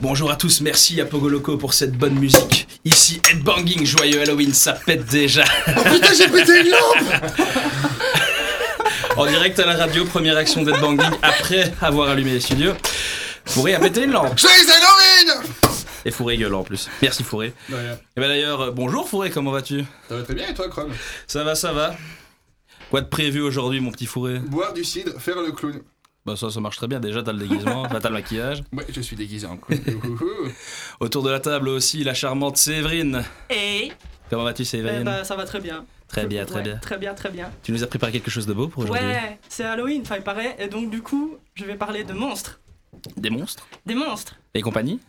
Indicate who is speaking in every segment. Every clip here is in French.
Speaker 1: Bonjour à tous, merci à Pogoloco pour cette bonne musique. Ici Headbanging, joyeux Halloween, ça pète déjà.
Speaker 2: Oh putain, j'ai pété une lampe
Speaker 1: En direct à la radio, première action d'Headbanging après avoir allumé les studios. Fourré a pété une lampe.
Speaker 2: Joyeux Halloween
Speaker 1: Et Fourré gueule en plus. Merci Fourré. Et ben d'ailleurs, euh, bonjour Fourré, comment vas-tu?
Speaker 2: Ça va très bien et toi, Chrome?
Speaker 1: Ça va, ça va. Quoi de prévu aujourd'hui, mon petit Fourré?
Speaker 2: Boire du cidre, faire le clown.
Speaker 1: Bah ça, ça marche très bien. Déjà, t'as le déguisement, t'as le maquillage.
Speaker 2: Ouais, je suis déguisé en. Ouhouhou.
Speaker 1: Autour de la table aussi, la charmante Séverine.
Speaker 3: Et
Speaker 1: Comment vas-tu,
Speaker 3: eh
Speaker 1: Séverine
Speaker 3: ben, ça va très bien.
Speaker 1: Très bien, très
Speaker 3: Ouais,
Speaker 1: bien.
Speaker 3: Très bien, très bien.
Speaker 1: Tu nous as préparé quelque chose de beau pour aujourd'hui?
Speaker 3: Ouais, c'est Halloween, enfin il paraît, et donc du coup, je vais parler de monstres.
Speaker 1: Des monstres?
Speaker 3: Des monstres
Speaker 1: et compagnie?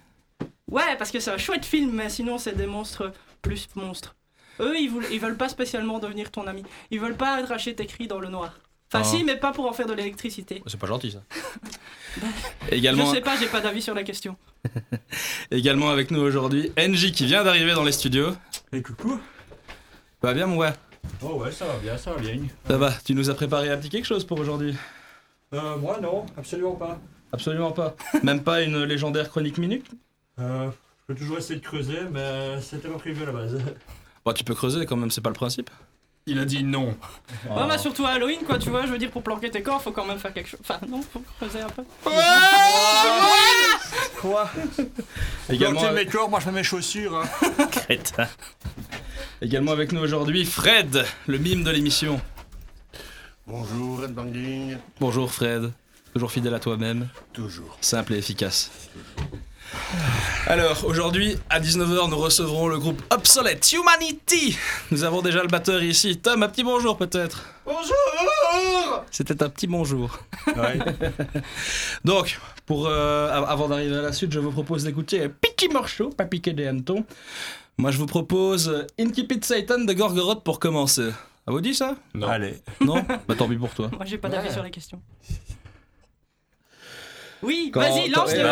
Speaker 3: Ouais, parce que c'est un chouette film, mais sinon c'est des monstres plus monstres. Eux, ils, voulent, ils veulent pas spécialement devenir ton ami. Ils veulent pas arracher tes cris dans le noir. Enfin,
Speaker 1: Ah.
Speaker 3: si, mais pas pour en faire de l'électricité.
Speaker 1: C'est pas gentil ça.
Speaker 3: Je
Speaker 1: également,
Speaker 3: sais pas, j'ai pas d'avis sur la question.
Speaker 1: également avec nous aujourd'hui, NJ qui vient d'arriver dans les studios.
Speaker 4: Et coucou
Speaker 1: Va bien, mon gars?
Speaker 4: Oh ouais, ça va bien, ça va bien.
Speaker 1: Ça va, tu nous as préparé un petit quelque chose pour aujourd'hui?
Speaker 4: Euh, moi non, absolument pas.
Speaker 1: Absolument pas. Même pas une légendaire chronique minute?
Speaker 4: Euh, je peux toujours essayer de creuser, mais c'était pas prévu à la base.
Speaker 1: Bon, tu peux creuser quand même, c'est pas le principe.
Speaker 2: Il a dit non.
Speaker 3: Ouais, mais surtout à Halloween, quoi, tu vois, je veux dire, pour planquer tes corps, faut quand même faire quelque chose. Enfin, non, faut creuser un peu.
Speaker 4: Quoi
Speaker 1: Également,
Speaker 4: mes
Speaker 1: avec...
Speaker 4: corps, moi je mets mes chaussures. Hein.
Speaker 1: Crétin. Également avec nous aujourd'hui, Fred, le mime de l'émission.
Speaker 2: Bonjour, Red Banging.
Speaker 1: Bonjour Fred, toujours fidèle à toi-même,
Speaker 2: Toujours.
Speaker 1: simple et efficace. Alors, aujourd'hui, à 19h, nous recevrons le groupe Obsolete Humanity. Nous avons déjà le batteur ici. Tom, un petit bonjour peut-être.
Speaker 2: Bonjour
Speaker 1: C'était un petit bonjour.
Speaker 4: Ouais.
Speaker 1: Donc, pour, euh, av- avant d'arriver à la suite, je vous propose d'écouter un petit morceau, pas piqué des hannetons. Moi, je vous propose euh, In Keep It Satan de Gorgoroth pour commencer. Ça vous dit ça?
Speaker 2: Non.
Speaker 4: Allez.
Speaker 1: Non? Bah tant pis pour toi.
Speaker 3: Moi, j'ai pas d'avis
Speaker 2: Ouais.
Speaker 3: sur la question. Oui,
Speaker 1: Quand-
Speaker 3: vas-y,
Speaker 1: quand-
Speaker 3: lance le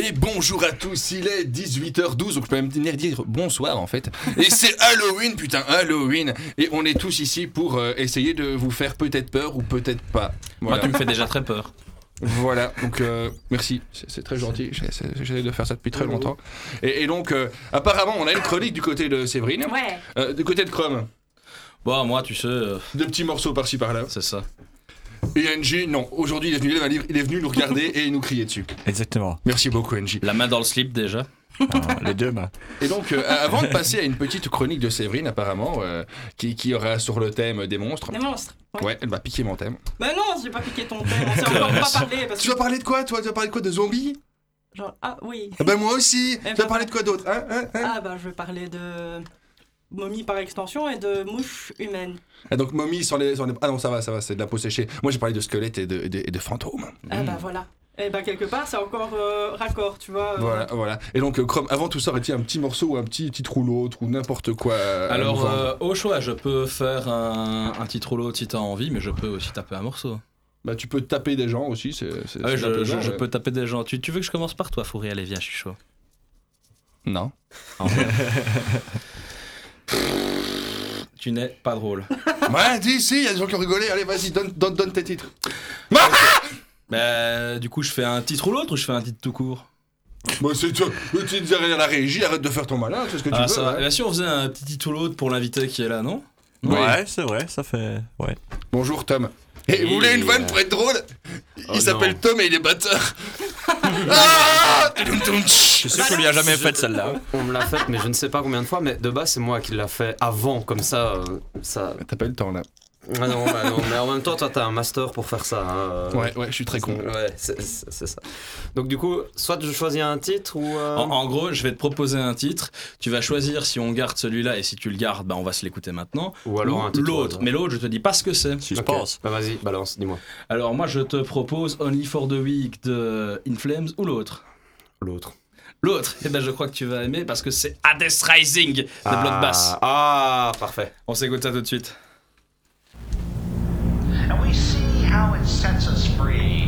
Speaker 5: Et bonjour à tous, il est 18h12, donc je peux même venir dire bonsoir en fait. Et c'est Halloween, putain, Halloween. Et on est tous ici pour euh, essayer de vous faire peut-être peur ou peut-être pas.
Speaker 1: Moi,
Speaker 5: Voilà.
Speaker 1: tu me fais déjà très peur.
Speaker 5: Voilà, donc euh, merci, c'est c'est très gentil, J'essaie de faire ça depuis très longtemps. Et, et donc, euh, apparemment, on a une chronique du côté de Séverine,
Speaker 3: Ouais.
Speaker 5: Euh, du côté de Chrome,
Speaker 1: Bon, moi, tu sais, euh,
Speaker 5: de petits morceaux par-ci par-là.
Speaker 1: c'est ça.
Speaker 5: Et NG, non, aujourd'hui il est venu lire un livre, il est venu nous regarder et nous crier dessus.
Speaker 6: Exactement.
Speaker 5: Merci beaucoup NG.
Speaker 1: La main dans le slip déjà.
Speaker 6: Alors, les deux mains.
Speaker 5: Et donc, euh, avant de passer à une petite chronique de Séverine, apparemment, euh, qui, qui aura sur le thème des monstres.
Speaker 3: Des monstres. Ouais.
Speaker 5: Ouais, elle va piquer mon thème.
Speaker 3: Bah non, j'ai pas piqué ton thème. On s'est encore pas parlé. Parce
Speaker 5: Tu
Speaker 3: que...
Speaker 5: vas parler de quoi, toi? Tu vas parler de quoi De zombies?
Speaker 3: Genre, ah oui.
Speaker 5: Ah Ben moi aussi
Speaker 3: Eh
Speaker 5: Tu vas
Speaker 3: ben,
Speaker 5: parler de quoi d'autre hein, hein, hein?
Speaker 3: Ah bah je vais parler de momie par extension et de mouche humaine.
Speaker 5: Ah, donc, momie sur les, sur les- Ah non, ça va, ça va, c'est de la peau séchée. Moi, j'ai parlé de squelettes et de, et de, et de fantômes.
Speaker 3: Ah bah voilà. Et bah quelque part c'est encore euh, raccord, tu vois. euh,
Speaker 5: Voilà, voilà. Et donc, euh, Chrome, avant tout ça, aurait-il un petit morceau ou un petit titre ou l'autre ou n'importe quoi euh,
Speaker 1: Alors, euh, au choix, je peux faire un, un titre rouleau si t'as envie, mais je peux aussi taper un morceau.
Speaker 5: Bah, tu peux taper des gens aussi, c'est.
Speaker 1: Ah ouais, je, peux taper des gens. Tu, tu veux que je commence par toi, Fourri Allez, viens, je suis chaud.
Speaker 5: Non.
Speaker 1: Tu n'es pas drôle.
Speaker 5: Ouais, dis, si, il y a des gens qui ont rigolé. Allez, vas-y, donne, donne, donne tes titres.
Speaker 1: Bah, du coup, je fais un titre ou l'autre ou je fais un titre tout court?
Speaker 5: Bon, c'est toi. Tu dis rien à la régie, arrête de faire ton malin, c'est ce que tu
Speaker 1: Ah,
Speaker 5: veux.
Speaker 1: ça va. Eh bien, si on faisait un petit titre ou l'autre pour l'invité qui est là, non?
Speaker 5: Oui.
Speaker 6: Ouais, c'est vrai, ça fait. Ouais.
Speaker 5: Bonjour, Tom. Et vous voulez une vanne pour être drôle Il
Speaker 7: Oh,
Speaker 5: s'appelle. Tom et il est batteur. ah.
Speaker 6: Je suis sûr qu'on lui a jamais fait celle-là.
Speaker 7: On me l'a faite, mais je ne sais pas combien de fois. Mais de base, c'est moi qui l'a fait avant, comme ça. euh, ça...
Speaker 5: T'as pas eu le temps là.
Speaker 7: Ah non, bah non, mais en même temps, toi, t'as un master pour faire ça. hein, euh,
Speaker 5: Ouais, ouais, je suis très con.
Speaker 7: Ouais, c'est ça. Donc, du coup, soit je choisis un titre ou. euh,
Speaker 1: en, en gros, je vais te proposer un titre. Tu vas choisir si on garde celui-là et si tu le gardes, bah, on va se l'écouter maintenant.
Speaker 7: Ou alors un titre.
Speaker 1: l'autre.
Speaker 7: au
Speaker 1: Mais l'autre, je te dis pas ce que c'est.
Speaker 6: Si je
Speaker 7: Ok.
Speaker 6: pense.
Speaker 7: Bah vas-y, balance, dis-moi.
Speaker 1: Alors, moi, je te propose Only for the Week de In Flames ou l'autre?
Speaker 7: L'autre.
Speaker 1: L'autre, eh ben, je crois que tu vas aimer parce que c'est Hades Rising de Bloodbath.
Speaker 7: Ah, parfait.
Speaker 1: On s'écoute ça tout de suite.
Speaker 3: census-free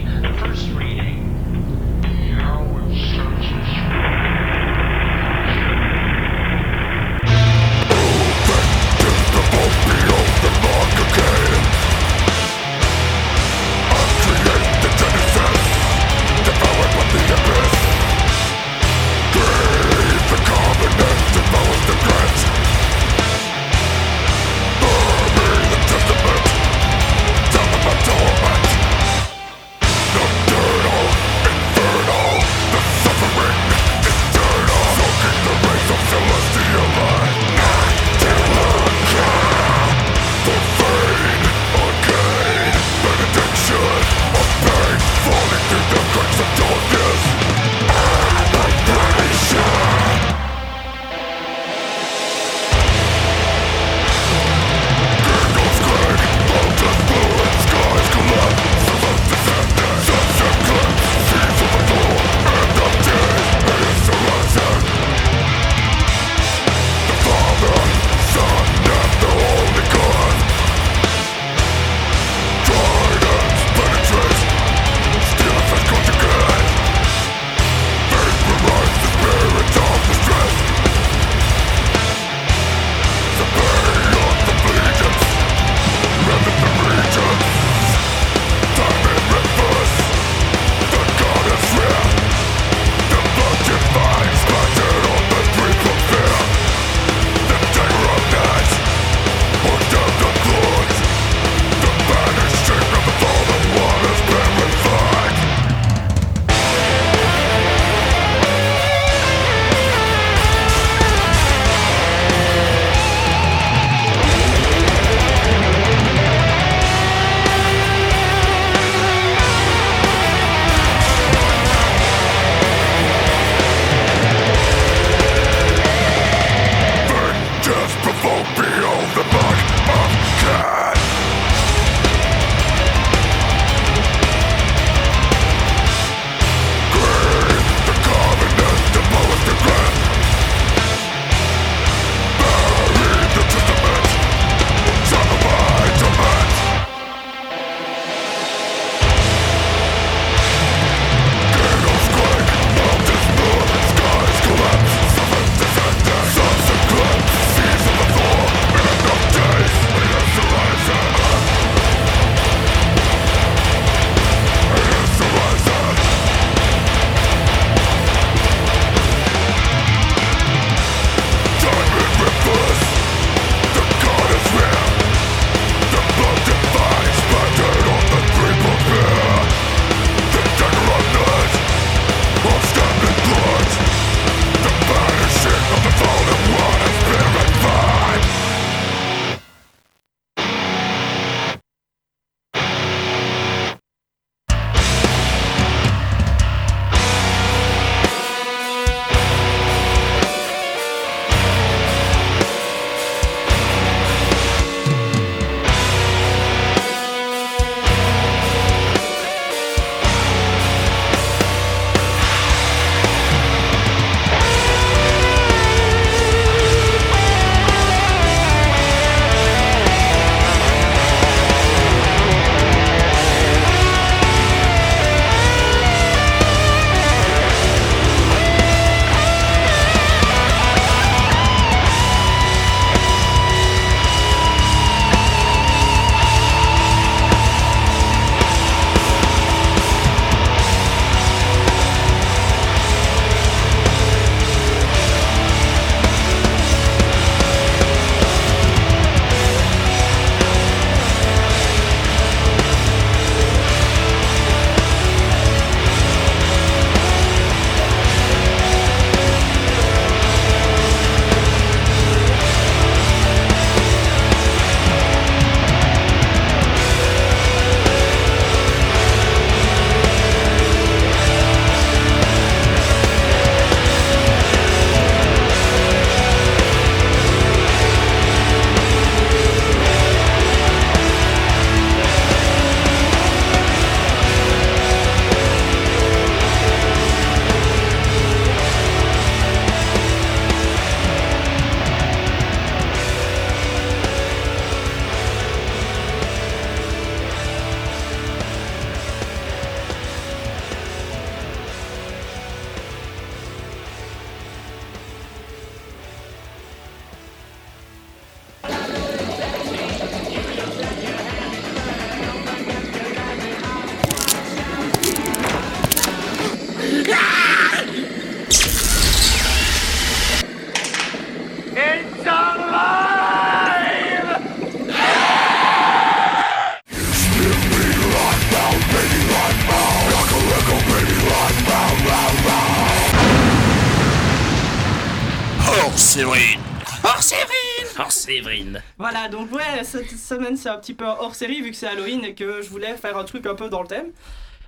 Speaker 3: semaine c'est un petit peu hors série vu que c'est Halloween et que je voulais faire un truc un peu dans le thème.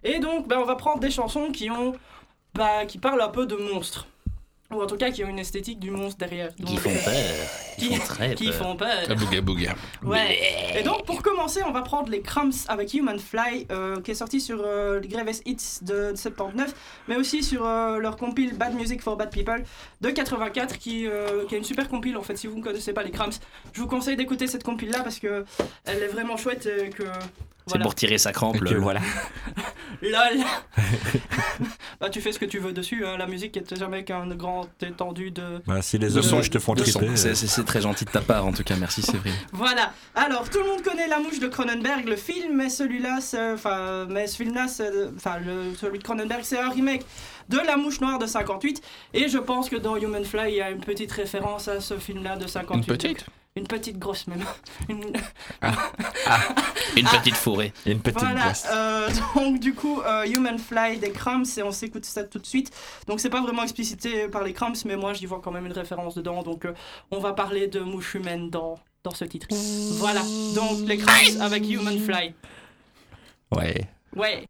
Speaker 3: Et donc, ben, on va prendre des chansons qui ont, bah, qui parlent un peu de monstres. Ou en tout cas qui ont une esthétique du monstre derrière. Donc,
Speaker 7: Qui font peur.
Speaker 3: Qui,
Speaker 7: Qui font très
Speaker 3: qui
Speaker 7: peur.
Speaker 3: font peur.
Speaker 5: Bouga bouga.
Speaker 3: Ouais. Et donc pour commencer, on va prendre les Crumbs avec Human Fly, euh, qui est sorti sur euh, les Greatest Hits de 79, mais aussi sur euh, leur compile Bad Music for Bad People de 84, qui, euh, qui est une super compile en fait. Si vous ne connaissez pas les Crumbs, je vous conseille d'écouter cette compile là parce que elle est vraiment chouette et que.
Speaker 7: C'est
Speaker 3: Voilà.
Speaker 7: pour tirer sa crampe, lol.
Speaker 6: voilà.
Speaker 3: Lol Bah tu fais ce que tu veux dessus, hein. la musique est jamais qu'un grand étendu de.
Speaker 6: Bah, si les
Speaker 3: Le
Speaker 6: hommes
Speaker 3: son-
Speaker 6: te font
Speaker 1: De
Speaker 6: triper.
Speaker 1: C'est c'est- très gentil de ta part en tout cas, merci Séverine.
Speaker 3: Voilà. Alors, tout le monde connaît La Mouche de Cronenberg, le film, mais celui-là, c'est- enfin, mais ce film-là, c'est- enfin, le- celui de Cronenberg, c'est un remake de La Mouche Noire de 58. Et je pense que dans Human Fly, il y a une petite référence à ce film-là de 58.
Speaker 5: Une petite
Speaker 3: Une petite grosse même. Une-
Speaker 7: Une petite fourrée.
Speaker 6: Une petite
Speaker 3: Voilà.
Speaker 6: breast.
Speaker 3: euh, donc, du coup, euh, Human Fly des Crumbs, et on s'écoute ça tout de suite. Donc, c'est pas vraiment explicité par les Crumbs, mais moi, j'y vois quand même une référence dedans. Donc, euh, on va parler de mouche humaine dans, dans ce titre. Voilà. Donc, les Crumbs avec Human Fly.
Speaker 6: Ouais.
Speaker 3: Ouais.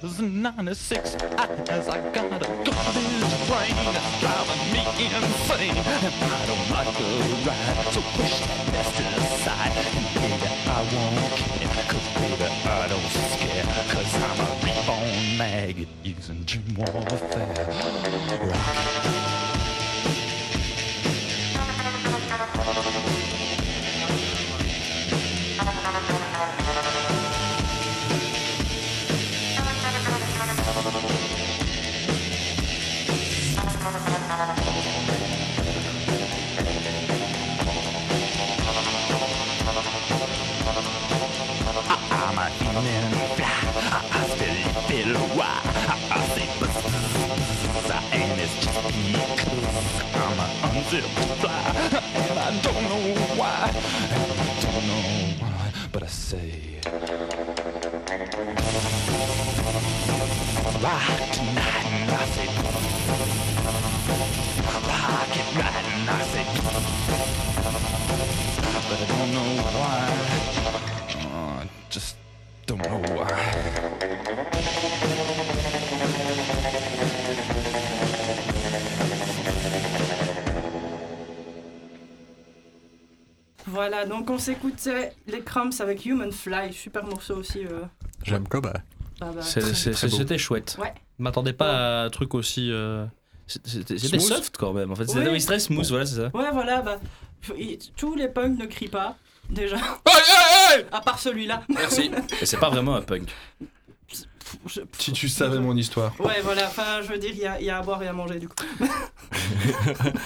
Speaker 8: 96 tears and 96 eyes. I got a garbage brain that's driving me insane, and I don't like the ride. So push that mess aside, and baby, I won't care, 'cause baby, I don't scare, 'cause I'm a reborn maggot using dream warfare. Rock. Human fly. I, still feel I say buzz, and it's just because I'm an unzipped fly, and I don't know why. And I don't know why, but I say. Rock tonight, and I say. Rock it right, and I say. But I don't know why.
Speaker 3: Voilà, donc on s'écoutait les Crumbs avec Human Fly. Super morceau aussi. euh.
Speaker 6: J'aime quoi bah.
Speaker 3: Ah bah.
Speaker 1: C'était chouette.
Speaker 3: Ouais.
Speaker 1: M'attendais pas à un truc aussi. euh, C'était soft quand même. En fait, c'était
Speaker 3: Oui.
Speaker 1: très smooth, voilà, c'est ça.
Speaker 3: Ouais, voilà, bah. Tous les punks ne crient pas, déjà.
Speaker 5: Aïe, aïe, aïe
Speaker 3: À part celui-là.
Speaker 5: Merci.
Speaker 1: Et c'est pas vraiment un punk.
Speaker 3: Je-
Speaker 5: Si tu savais mon histoire.
Speaker 3: Ouais, voilà, enfin, je veux dire, il y a, il y a à boire et à manger du coup.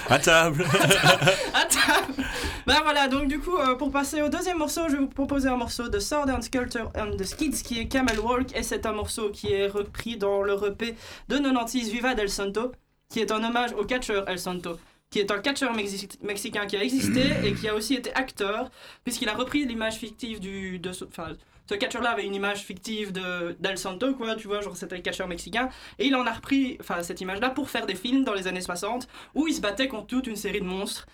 Speaker 6: À table
Speaker 3: Attends Bah voilà, donc du coup, euh, pour passer au deuxième morceau, je vais vous proposer un morceau de Sword and Sculpture and the Skids qui est Camel Walk, et c'est un morceau qui est repris dans le EP de 96 Viva del Santo, qui est un hommage au catcheur El Santo qui est un catcheur mexi- mexicain qui a existé et qui a aussi été acteur, puisqu'il a repris l'image fictive du... De enfin, ce catcheur-là avait une image fictive de d'El Santo, quoi, tu vois, genre c'était le catcheur mexicain, et il en a repris, enfin, cette image-là pour faire des films dans les années 60, où il se battait contre toute une série de monstres.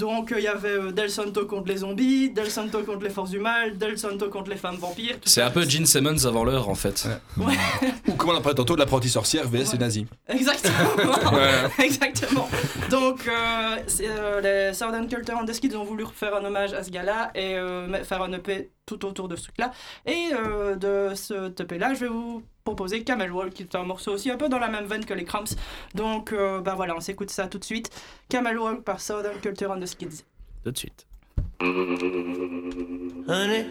Speaker 3: Donc euh, il y avait euh, Del Santo contre les zombies, Del Santo contre les forces du mal, Del Santo contre les femmes vampires.
Speaker 1: C'est un peu Gene Simmons avant l'heure en fait.
Speaker 5: Ou comme on a parlé tantôt, de l'apprenti sorcière vs les nazis.
Speaker 3: Exactement.
Speaker 5: Ouais.
Speaker 3: Exactement. Donc, euh, euh, les Southern Culture and the Skids ont voulu faire un hommage à ce gars-là et euh, faire un EP tout autour de ce truc-là. Et euh, de ce EP-là, je vais vous proposer Camel Walk, qui est un morceau aussi un peu dans la même veine que les Cramps. Donc, euh, bah voilà, on s'écoute ça tout de suite. Camel Walk par Southern Culture and the Skids.
Speaker 1: Tout de suite.
Speaker 9: Honey,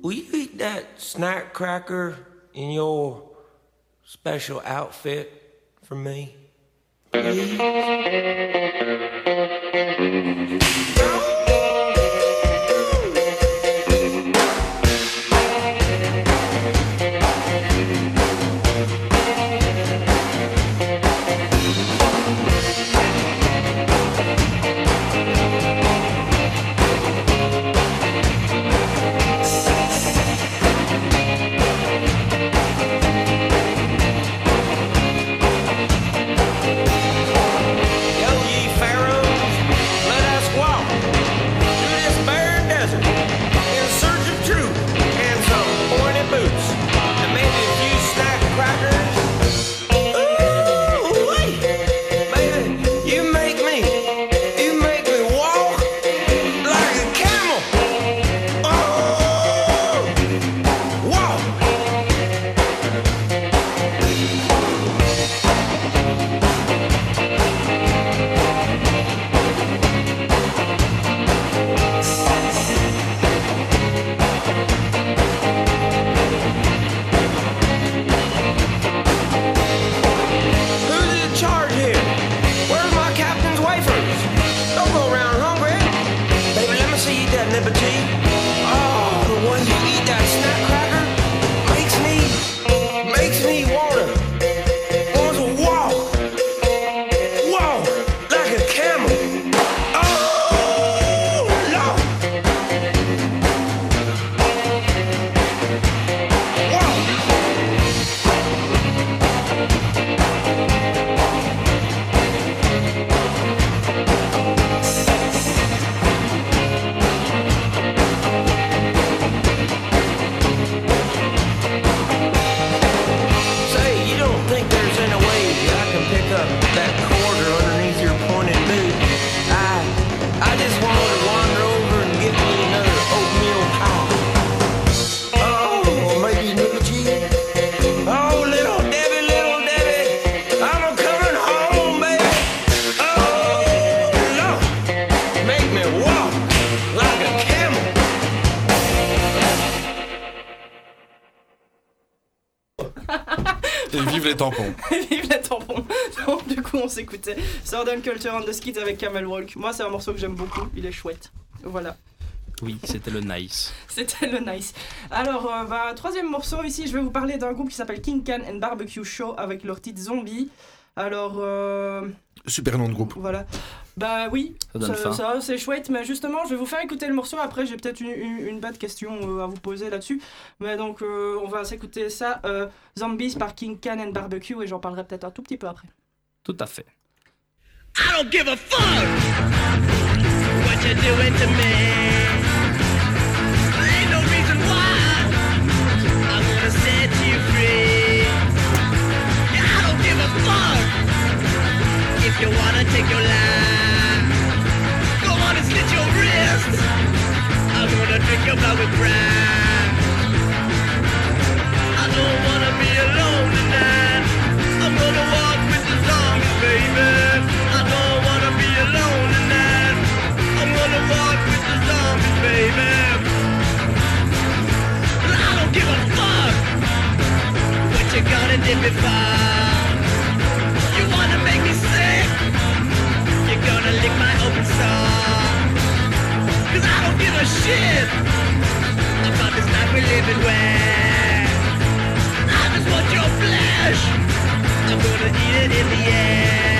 Speaker 9: will you eat that snack cracker in your special outfit for me?
Speaker 3: S'écoutait Southern Culture and the Skids avec Camel Walk. Moi c'est un morceau que j'aime beaucoup, il est chouette. Voilà.
Speaker 1: Oui, c'était le nice.
Speaker 3: C'était le nice. Alors, euh, bah, troisième morceau ici, je vais vous parler d'un groupe qui s'appelle King Can and Barbecue Show avec leur titre Zombie. Alors, euh,
Speaker 5: Super nom de groupe.
Speaker 3: voilà. Bah oui,
Speaker 1: Ça
Speaker 3: ça, c'est chouette, mais justement, je vais vous faire écouter le morceau. Après, j'ai peut-être une, une, une bête question euh, à vous poser là-dessus. Mais donc, euh, on va s'écouter ça. euh, Zombies par King Can and Barbecue, et j'en parlerai peut-être un tout petit peu après.
Speaker 1: Tout à fait.
Speaker 9: I don't give a fuck what you're doing to me. Ain't no reason why I wanna set you free. I don't give a fuck if you wanna take your life. Go on and slit your wrist. I wanna drink your blood with pride. I don't wanna be alone tonight. I don't wanna be alone. I'm gonna walk with the zombies, baby. I don't give a fuck what you gonna. You wanna make me sick? You're gonna lick my open I don't give a shit about this life we're living where I just want your flesh. I'm gonna eat it in the air.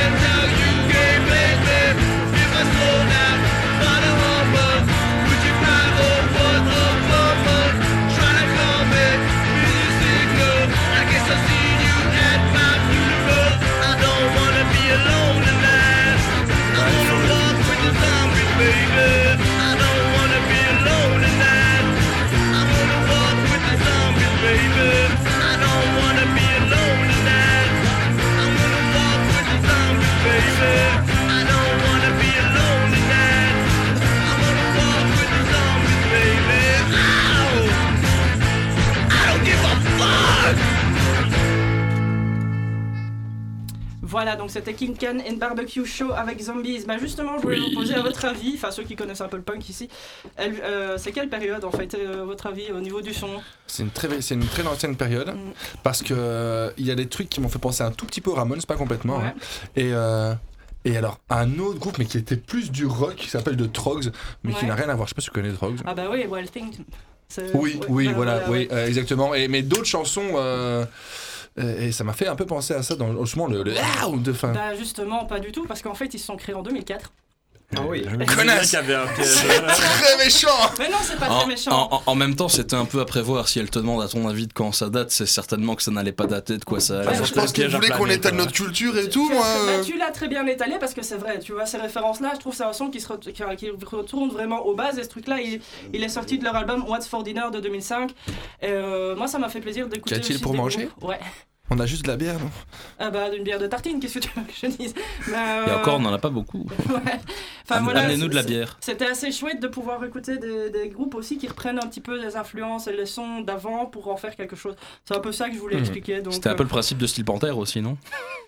Speaker 9: baby.
Speaker 3: Voilà, donc c'était King Can and Barbecue Show avec Zombies. Bah justement, je voulais
Speaker 5: Oui.
Speaker 3: vous poser à votre avis, enfin ceux qui connaissent un peu le punk ici, euh, c'est quelle période en fait, euh, votre avis au niveau du son?
Speaker 5: C'est une très, c'est une très ancienne période
Speaker 3: Mm.
Speaker 5: parce que euh, y a des trucs qui m'ont fait penser un tout petit peu aux Ramones, pas complètement.
Speaker 3: Ouais.
Speaker 5: hein. Et et alors un autre groupe mais qui était plus du rock qui s'appelle The Trogs mais qui n'a rien à voir. Je sais pas si tu connais The Trogs.
Speaker 3: Ah bah oui, Wild Thing. c'est-
Speaker 5: Oui, oui,
Speaker 3: bah,
Speaker 5: voilà, oui, exactement. Et mais d'autres chansons. Euh, et ça m'a fait un peu penser à ça dans justement le, le ah de fin.
Speaker 3: Bah justement, pas du tout, parce qu'en fait ils se sont créés en 2004.
Speaker 6: Ah oui.
Speaker 5: Connasse.
Speaker 6: qu'il y avait un piège.
Speaker 5: Très méchant.
Speaker 3: Mais non, c'est pas
Speaker 1: En,
Speaker 3: très méchant.
Speaker 1: en- en- en même temps, c'était un peu à prévoir. Si elle te demande à ton avis de quand ça date, c'est certainement que ça n'allait pas dater de quoi ça allait.
Speaker 3: Ouais,
Speaker 5: je pense qu'il voulait qu'on étale notre culture et tout, moi.
Speaker 3: bah,
Speaker 5: euh.
Speaker 3: tu l'as très bien étalé parce que c'est vrai, tu vois, ces références-là, je trouve c'est un son qui, se re- qui, qui retourne vraiment aux bases et ce truc-là, il, il est sorti de leur album What's for Dinner de 2005. Et, euh, moi, ça m'a fait plaisir d'écouter.
Speaker 5: Qu'y a-t-il
Speaker 3: aussi
Speaker 5: pour manger
Speaker 3: groupes. Ouais.
Speaker 5: On a juste de la bière, non?
Speaker 3: Ah bah, d'une bière de tartine, qu'est-ce que tu veux que je dise? Mais, euh,
Speaker 1: Et encore, on n'en a pas beaucoup.
Speaker 3: enfin,
Speaker 1: Am-
Speaker 3: voilà,
Speaker 1: Amenez-nous de la bière.
Speaker 3: C'était assez chouette de pouvoir écouter des, des groupes aussi qui reprennent un petit peu les influences et les sons d'avant pour en faire quelque chose. C'est un peu ça que je voulais
Speaker 1: Mhm.
Speaker 3: expliquer.
Speaker 1: C'était un
Speaker 3: euh,
Speaker 1: peu le principe de Steel Panther aussi, non?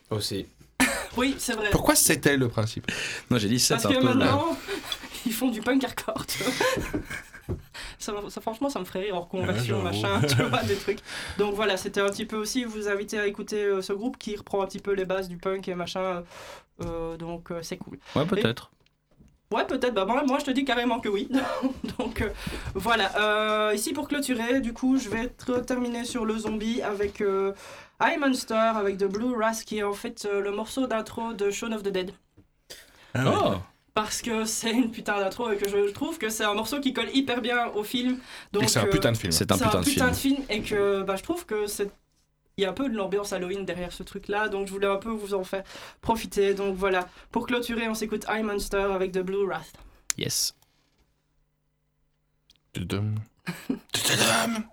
Speaker 7: Aussi.
Speaker 3: Oui, c'est vrai.
Speaker 5: Pourquoi c'était le principe?
Speaker 1: Non, j'ai dit c'est
Speaker 3: Parce
Speaker 1: un
Speaker 3: que
Speaker 1: peu.
Speaker 3: maintenant, ils font du punk hardcore, tu vois. Ça, ça, franchement, ça me ferait rire hors conversion,
Speaker 6: Ouais,
Speaker 3: machin, tu vois, des trucs. Donc voilà, c'était un petit peu aussi, vous inviter à écouter euh, ce groupe qui reprend un petit peu les bases du punk et machin. euh, donc euh, c'est cool.
Speaker 1: Ouais, peut-être.
Speaker 3: Ouais, peut-être. Bah, moi, moi, je te dis carrément que oui. Donc, euh, voilà. Euh, ici, pour clôturer, du coup, je vais te- terminer sur le zombie avec euh, I Monster, avec The Blue Ras, qui est en fait euh, le morceau d'intro de Shaun of the Dead.
Speaker 6: Ah ouais.
Speaker 1: Oh
Speaker 3: Parce que c'est une putain d'intro et que je trouve que c'est un morceau qui colle hyper bien au film. Donc,
Speaker 5: c'est un
Speaker 3: euh,
Speaker 5: putain de film.
Speaker 1: C'est un
Speaker 3: c'est
Speaker 1: putain de film.
Speaker 3: film et que bah, je trouve que c'est il y a un peu de l'ambiance Halloween derrière ce truc là donc je voulais un peu vous en faire profiter donc voilà pour clôturer on s'écoute I Monster avec The Blue Wrath
Speaker 1: Yes.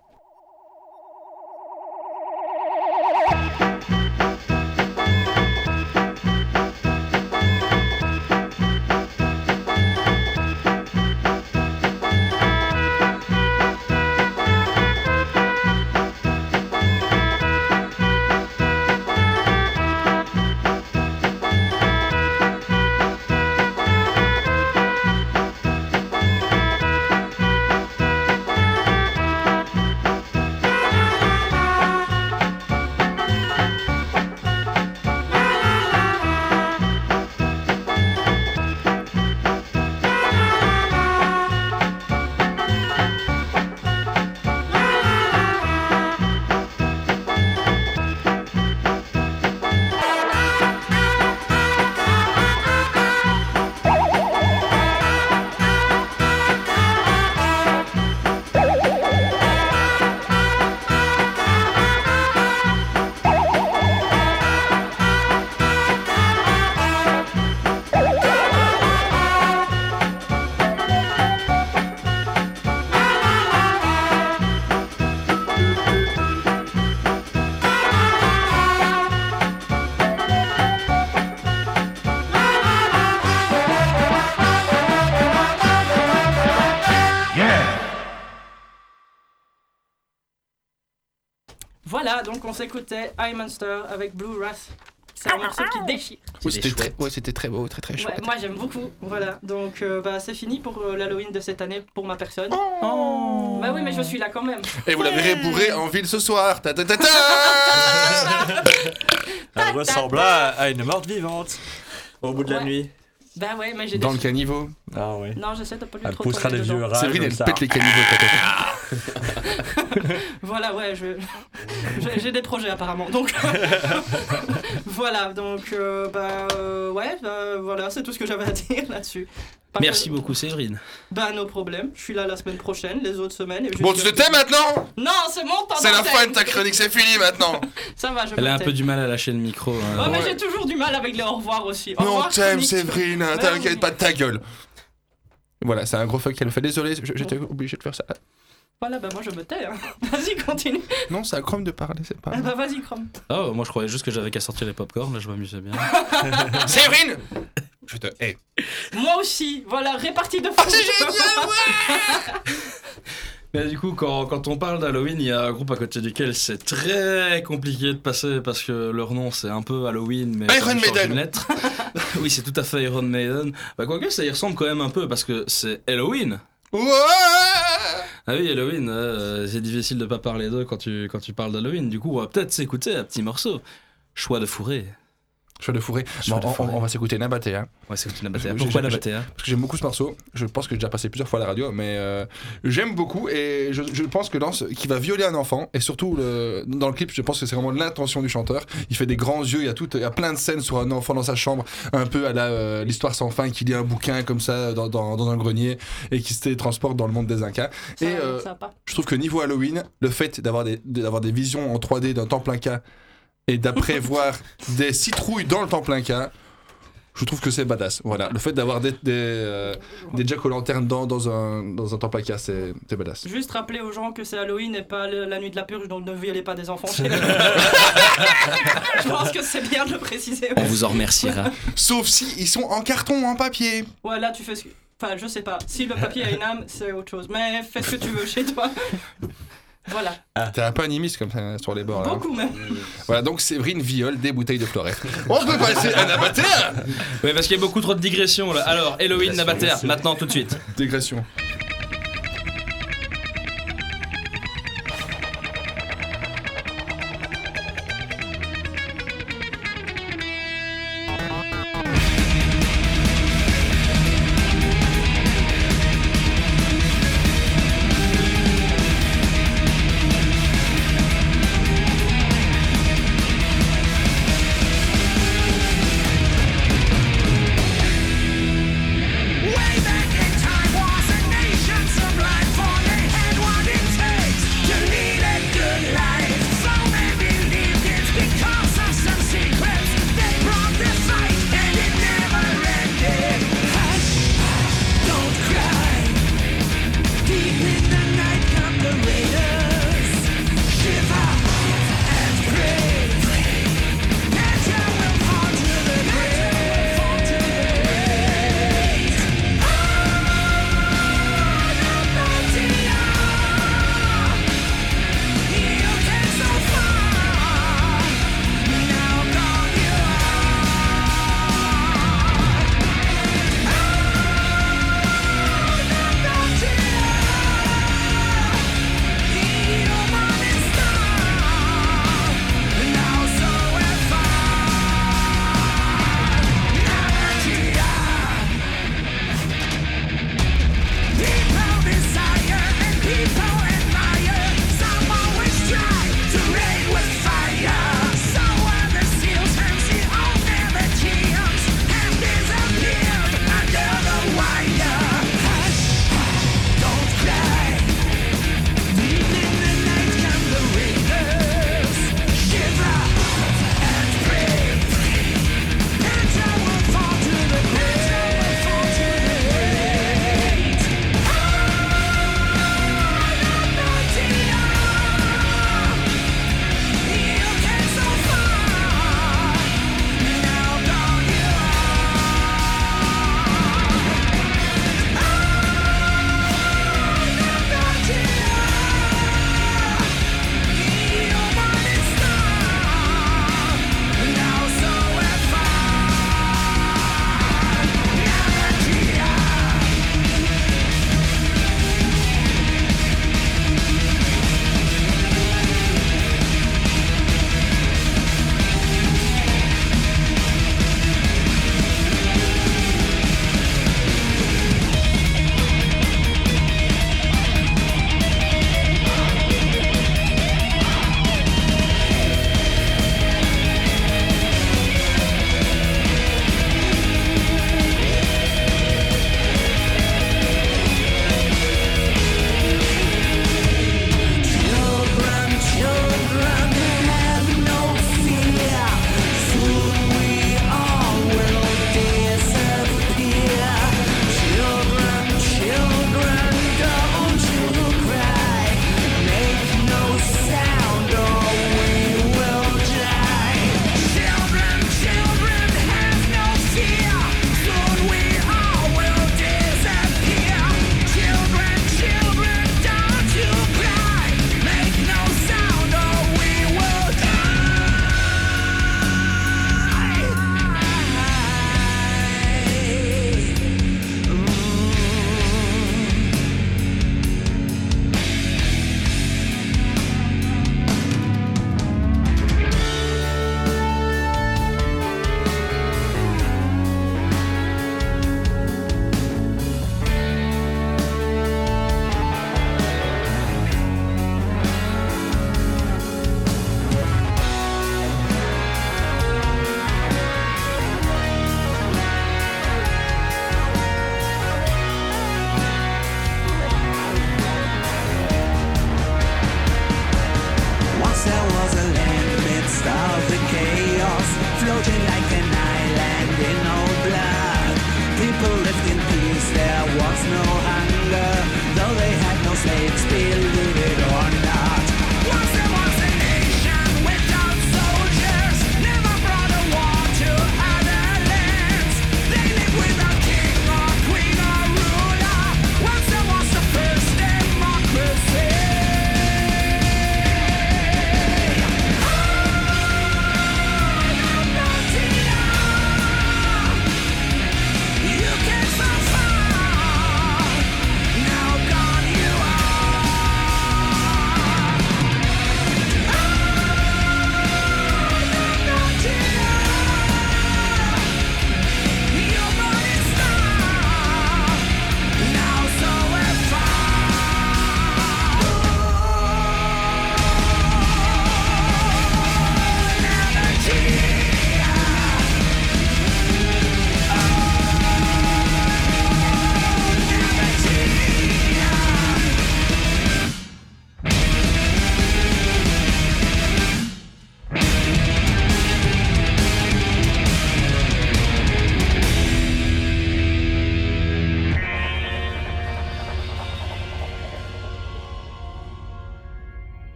Speaker 3: voilà donc on s'écoutait I Monster avec Blue Wrath c'est un morceau qui déchire
Speaker 5: Oui, c'était très, ouais, c'était très beau, très très
Speaker 3: Ouais,
Speaker 5: chouette.
Speaker 3: moi j'aime beaucoup voilà donc euh, bah, c'est fini pour euh, l'Halloween de cette année pour ma personne
Speaker 1: Oh.
Speaker 3: bah oui mais je suis là quand même
Speaker 5: Et vous la verrez bourré en ville ce soir. Ta ta ta ta
Speaker 6: Elle ressemble à, une morte vivante. Au bout de la nuit.
Speaker 3: bah ouais mais j'ai
Speaker 5: Dans
Speaker 3: des...
Speaker 5: le caniveau.
Speaker 6: Ah ouais.
Speaker 3: non j'essaie de pas lui
Speaker 6: Elle
Speaker 3: trop
Speaker 6: poussera des vieux rats.
Speaker 5: Séverine, elle pète les caniveaux peut-être.
Speaker 3: Voilà, ouais, je... j'ai- des projets apparemment. Donc voilà, donc euh, bah euh, ouais, bah, voilà, c'est tout ce que j'avais à dire là-dessus.
Speaker 1: Merci beaucoup, Séverine.
Speaker 3: Bah nos problèmes. Je suis là la semaine prochaine, les autres semaines. et
Speaker 5: Bon, tu te tais maintenant
Speaker 3: Non, c'est mon temps.
Speaker 5: C'est la fin de ta chronique, c'est fini maintenant.
Speaker 3: Ça va, je
Speaker 1: Elle a un peu du mal à lâcher le micro. hein.
Speaker 3: Ouais, mais j'ai toujours du mal avec les au revoir aussi. Au
Speaker 5: Non,
Speaker 3: revoir,
Speaker 5: t'aimes. Séverine, t'inquiète pas de ta gueule. Voilà, c'est un gros fuck qu'elle fait. Désolé, j'étais obligé de faire ça.
Speaker 3: Voilà, bah moi je me tais. hein. Vas-y, continue.
Speaker 5: Non, c'est à Chrome de parler, c'est pas.
Speaker 3: Ah bah vas-y, Chrome.
Speaker 1: Oh, moi je croyais juste que j'avais qu'à sortir les popcorn, là je m'amusais bien.
Speaker 5: Séverine Je te hais.
Speaker 3: Moi aussi. Voilà, répartie de
Speaker 5: Ah,
Speaker 3: fou.
Speaker 5: c'est génial,
Speaker 1: Mais du coup, quand, quand on parle d'Halloween, il y a un groupe à côté duquel c'est très compliqué de passer parce que leur nom c'est un peu Halloween, mais
Speaker 5: Iron Maiden.
Speaker 1: une lettre. oui, c'est tout à fait Iron Maiden. Bah, quoique ça y ressemble quand même un peu parce que c'est Halloween.
Speaker 5: Ouais
Speaker 1: Ah oui, Halloween, euh, c'est difficile de pas parler d'eux quand tu, quand tu parles d'Halloween. Du coup, on va peut-être s'écouter un petit morceau. Choix de fourré.
Speaker 5: Choix de fourré. Bon,
Speaker 1: de
Speaker 5: on,
Speaker 1: fourré.
Speaker 5: on va s'écouter Nabaté. Hein.
Speaker 1: Ouais, c'est une Nabatea.
Speaker 5: J'ai-
Speaker 1: Pourquoi Nabatea
Speaker 5: Parce que j'aime beaucoup ce morceau. Je pense que j'ai déjà passé plusieurs fois à la radio, mais euh, j'aime beaucoup et je, je pense que dans ce, qui va violer un enfant et surtout le- dans le clip, je pense que c'est vraiment l'intention du chanteur. Il fait des grands yeux, il y a tout, il y a plein de scènes sur un enfant dans sa chambre, un peu à la euh, l'histoire sans fin, qui lit un bouquin comme ça dans, dans- dans un grenier et qui se télétransporte dans le monde des Incas.
Speaker 3: Ça,
Speaker 5: et euh,
Speaker 3: va
Speaker 5: je trouve que niveau Halloween, le fait d'avoir des, d'avoir des visions en 3D d'un temps plein cas et d'après voir des citrouilles dans le temps plein cas, je trouve que c'est badass. Voilà, le fait d'avoir des, des, euh, des jack o' lantern dans, dans, un, dans un plein cas, c'est badass.
Speaker 3: Juste rappeler aux gens que c'est Halloween et pas le- la nuit de la purge, donc ne violez pas des enfants chez eux. Je pense que c'est bien de le préciser.
Speaker 1: On vous en remerciera.
Speaker 5: Sauf si ils sont en carton, en papier.
Speaker 3: Ouais, là tu fais ce que. Enfin, je sais pas. Si le papier a une âme, c'est autre chose. Mais fais ce que tu veux chez toi. Voilà.
Speaker 5: T'es un peu animiste comme ça sur les bords là. hein.
Speaker 3: Beaucoup même.
Speaker 5: Voilà, donc Séverine viole des bouteilles de florette. On peut passer à Nabatea
Speaker 1: Ouais, parce qu'il y a beaucoup trop de digressions là. Alors, Halloween, Nabatea, maintenant tout de suite.
Speaker 5: Digression.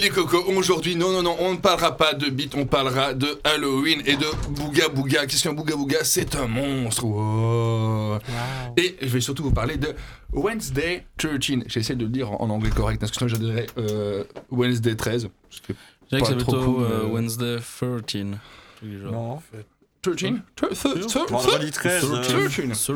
Speaker 5: Les cocos, aujourd'hui, non, non, non, on ne parlera pas de beat, on parlera de Halloween et de Booga Booga. Qu'est-ce qu'un Booga Booga C'est un monstre. wow. Et je vais surtout vous parler de Wednesday 13. J'essaie de le dire en, en anglais correct, parce que sinon je dirais euh, Wednesday 13. parce que
Speaker 1: Je dirais que c'est
Speaker 5: trop
Speaker 1: plutôt
Speaker 5: cool,
Speaker 1: euh,
Speaker 5: euh,
Speaker 1: Wednesday 13.
Speaker 6: Non.
Speaker 5: 13
Speaker 6: Vendredi 13. euh,
Speaker 5: 13.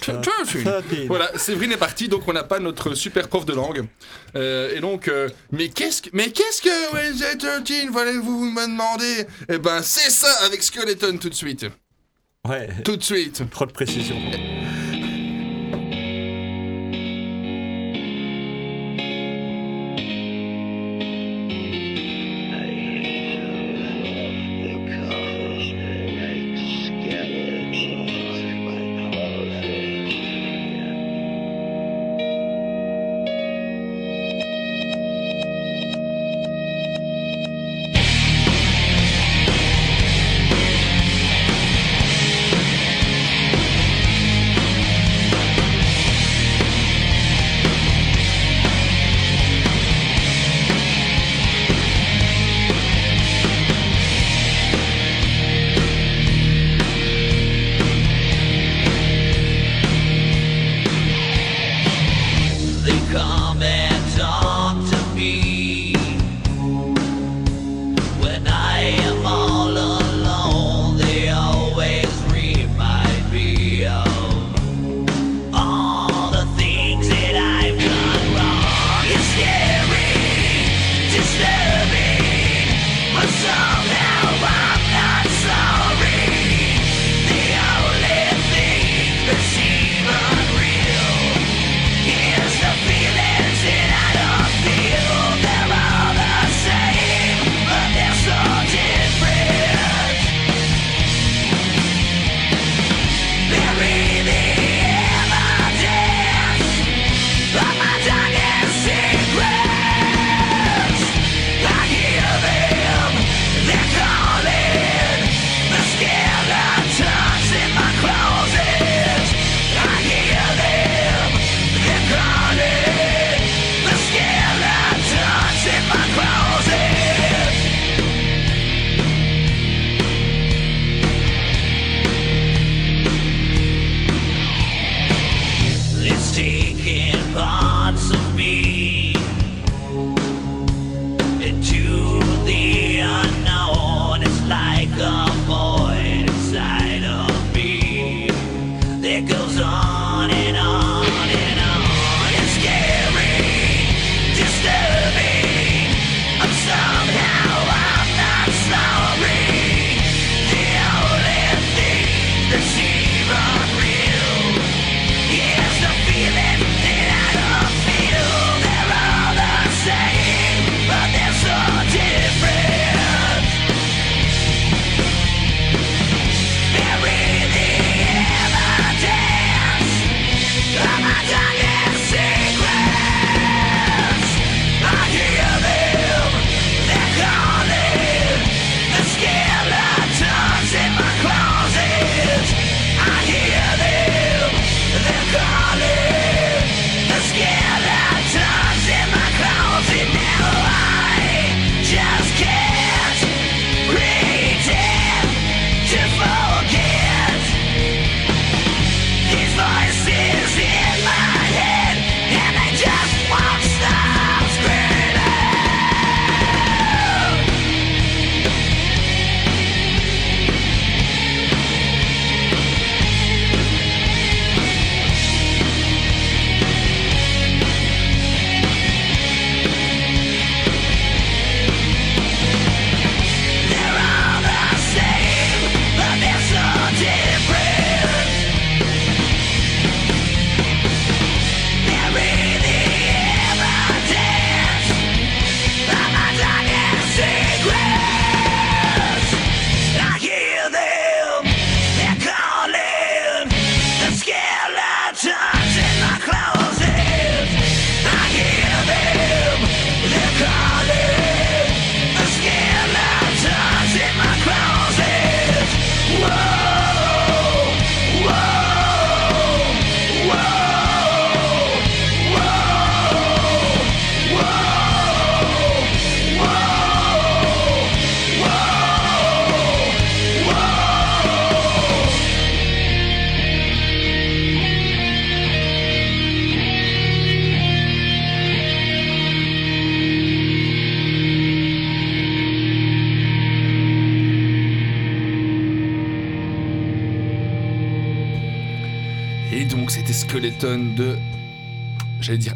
Speaker 1: 13.
Speaker 6: 13.
Speaker 5: Voilà, Séverine est partie, donc on n'a pas notre super prof de langue. Euh, et donc, euh, mais qu'est-ce que, mais qu'est-ce que Wednesday 13 Voulez-vous me demander? Eh ben, c'est ça avec Skeleton tout de suite.
Speaker 6: Ouais.
Speaker 5: Tout de suite.
Speaker 6: Trop de précision.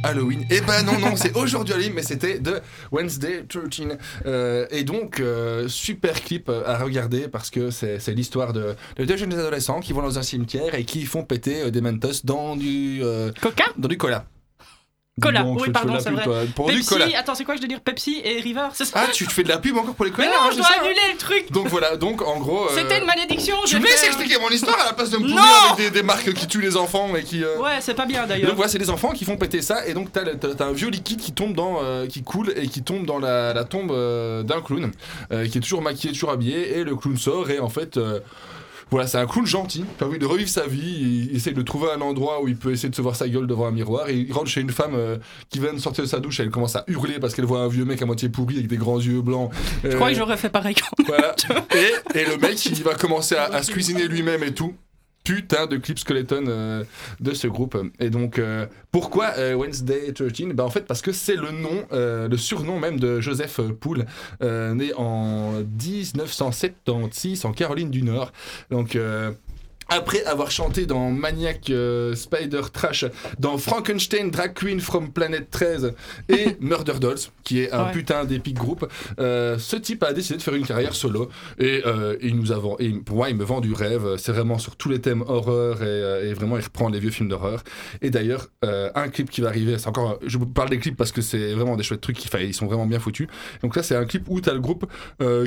Speaker 5: Halloween. Eh ben non, non, c'est aujourd'hui Halloween, mais c'était de Wednesday 13. Euh, et donc, euh, super clip à regarder parce que c'est c'est l'histoire de, de deux jeunes adolescents qui vont dans un cimetière et qui font péter euh, des Mentos dans du. euh,
Speaker 3: Coca?
Speaker 5: Dans du cola.
Speaker 3: Cola,
Speaker 5: Donc,
Speaker 3: oui,
Speaker 5: je
Speaker 3: pardon, c'est vrai.
Speaker 5: Pour du
Speaker 3: Pepsi,
Speaker 5: cola.
Speaker 3: attends, c'est quoi je dois dire Pepsi et River, c'est ça
Speaker 5: Ah, tu te fais de la pub encore pour les
Speaker 3: Mais
Speaker 5: colas
Speaker 3: non,
Speaker 5: hein,
Speaker 3: je dois
Speaker 5: ça
Speaker 3: annuler le truc
Speaker 5: Donc voilà, donc en gros. euh,
Speaker 3: C'était une malédiction,
Speaker 5: me laisses
Speaker 3: fait-
Speaker 5: expliquer mon histoire à la place de me pourrir avec des, des marques qui tuent les enfants et qui. euh,
Speaker 3: Ouais, c'est pas bien
Speaker 5: donc
Speaker 3: d'ailleurs.
Speaker 5: voilà, c'est des enfants qui font péter ça et donc t'as, un vieux liquide qui tombe dans, euh, qui coule et qui tombe dans la, la tombe d'un clown qui est toujours maquillé, toujours habillé et le clown sort et en fait. Euh, voilà, c'est un clown gentil qui a envie de revivre sa vie. Il essaie de trouver un endroit où il peut essayer de se voir sa gueule devant un miroir. Et il rentre chez une femme euh, qui vient de sortir de sa douche. Elle commence à hurler parce qu'elle voit un vieux mec à moitié pourri avec des grands yeux blancs.
Speaker 3: Je
Speaker 5: Euh,
Speaker 3: crois que j'aurais fait pareil quand
Speaker 5: voilà. Et, et le mec, il va commencer à, à se cuisiner lui-même et tout. Putain de clip skeleton euh, de ce groupe. Et donc, euh, pourquoi euh, Wednesday 13 ben, En fait, parce que c'est le nom, le surnom même de Joseph Poole, né en 1976 en Caroline du Nord. Donc. Après avoir chanté dans Maniac euh, Spider Trash, dans Frankenstein Drag Queen from Planet 13 et Murder Dolls, qui est un
Speaker 3: Ouais.
Speaker 5: putain d'épique groupe, euh, ce type a décidé de faire une carrière solo. Et, euh, il nous avons, et pour moi, il me vend du rêve. C'est vraiment sur tous les thèmes horreur et, et vraiment, il reprend les vieux films d'horreur. Et d'ailleurs, un clip qui va arriver, c'est encore, je vous parle des clips parce que c'est vraiment des chouettes trucs, qui, ils sont vraiment bien foutus. Donc là, c'est un clip où tu as le groupe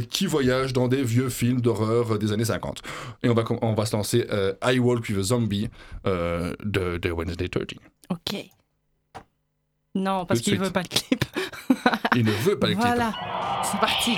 Speaker 5: qui voyage dans des vieux films d'horreur des années 50. Et on va, on va se lancer I Walk with a Zombie euh, de, de Wednesday 13.
Speaker 3: Ok. Non, parce qu'il
Speaker 5: suite.
Speaker 3: veut pas le clip.
Speaker 5: Il ne veut pas les clips.
Speaker 3: Voilà, c'est parti.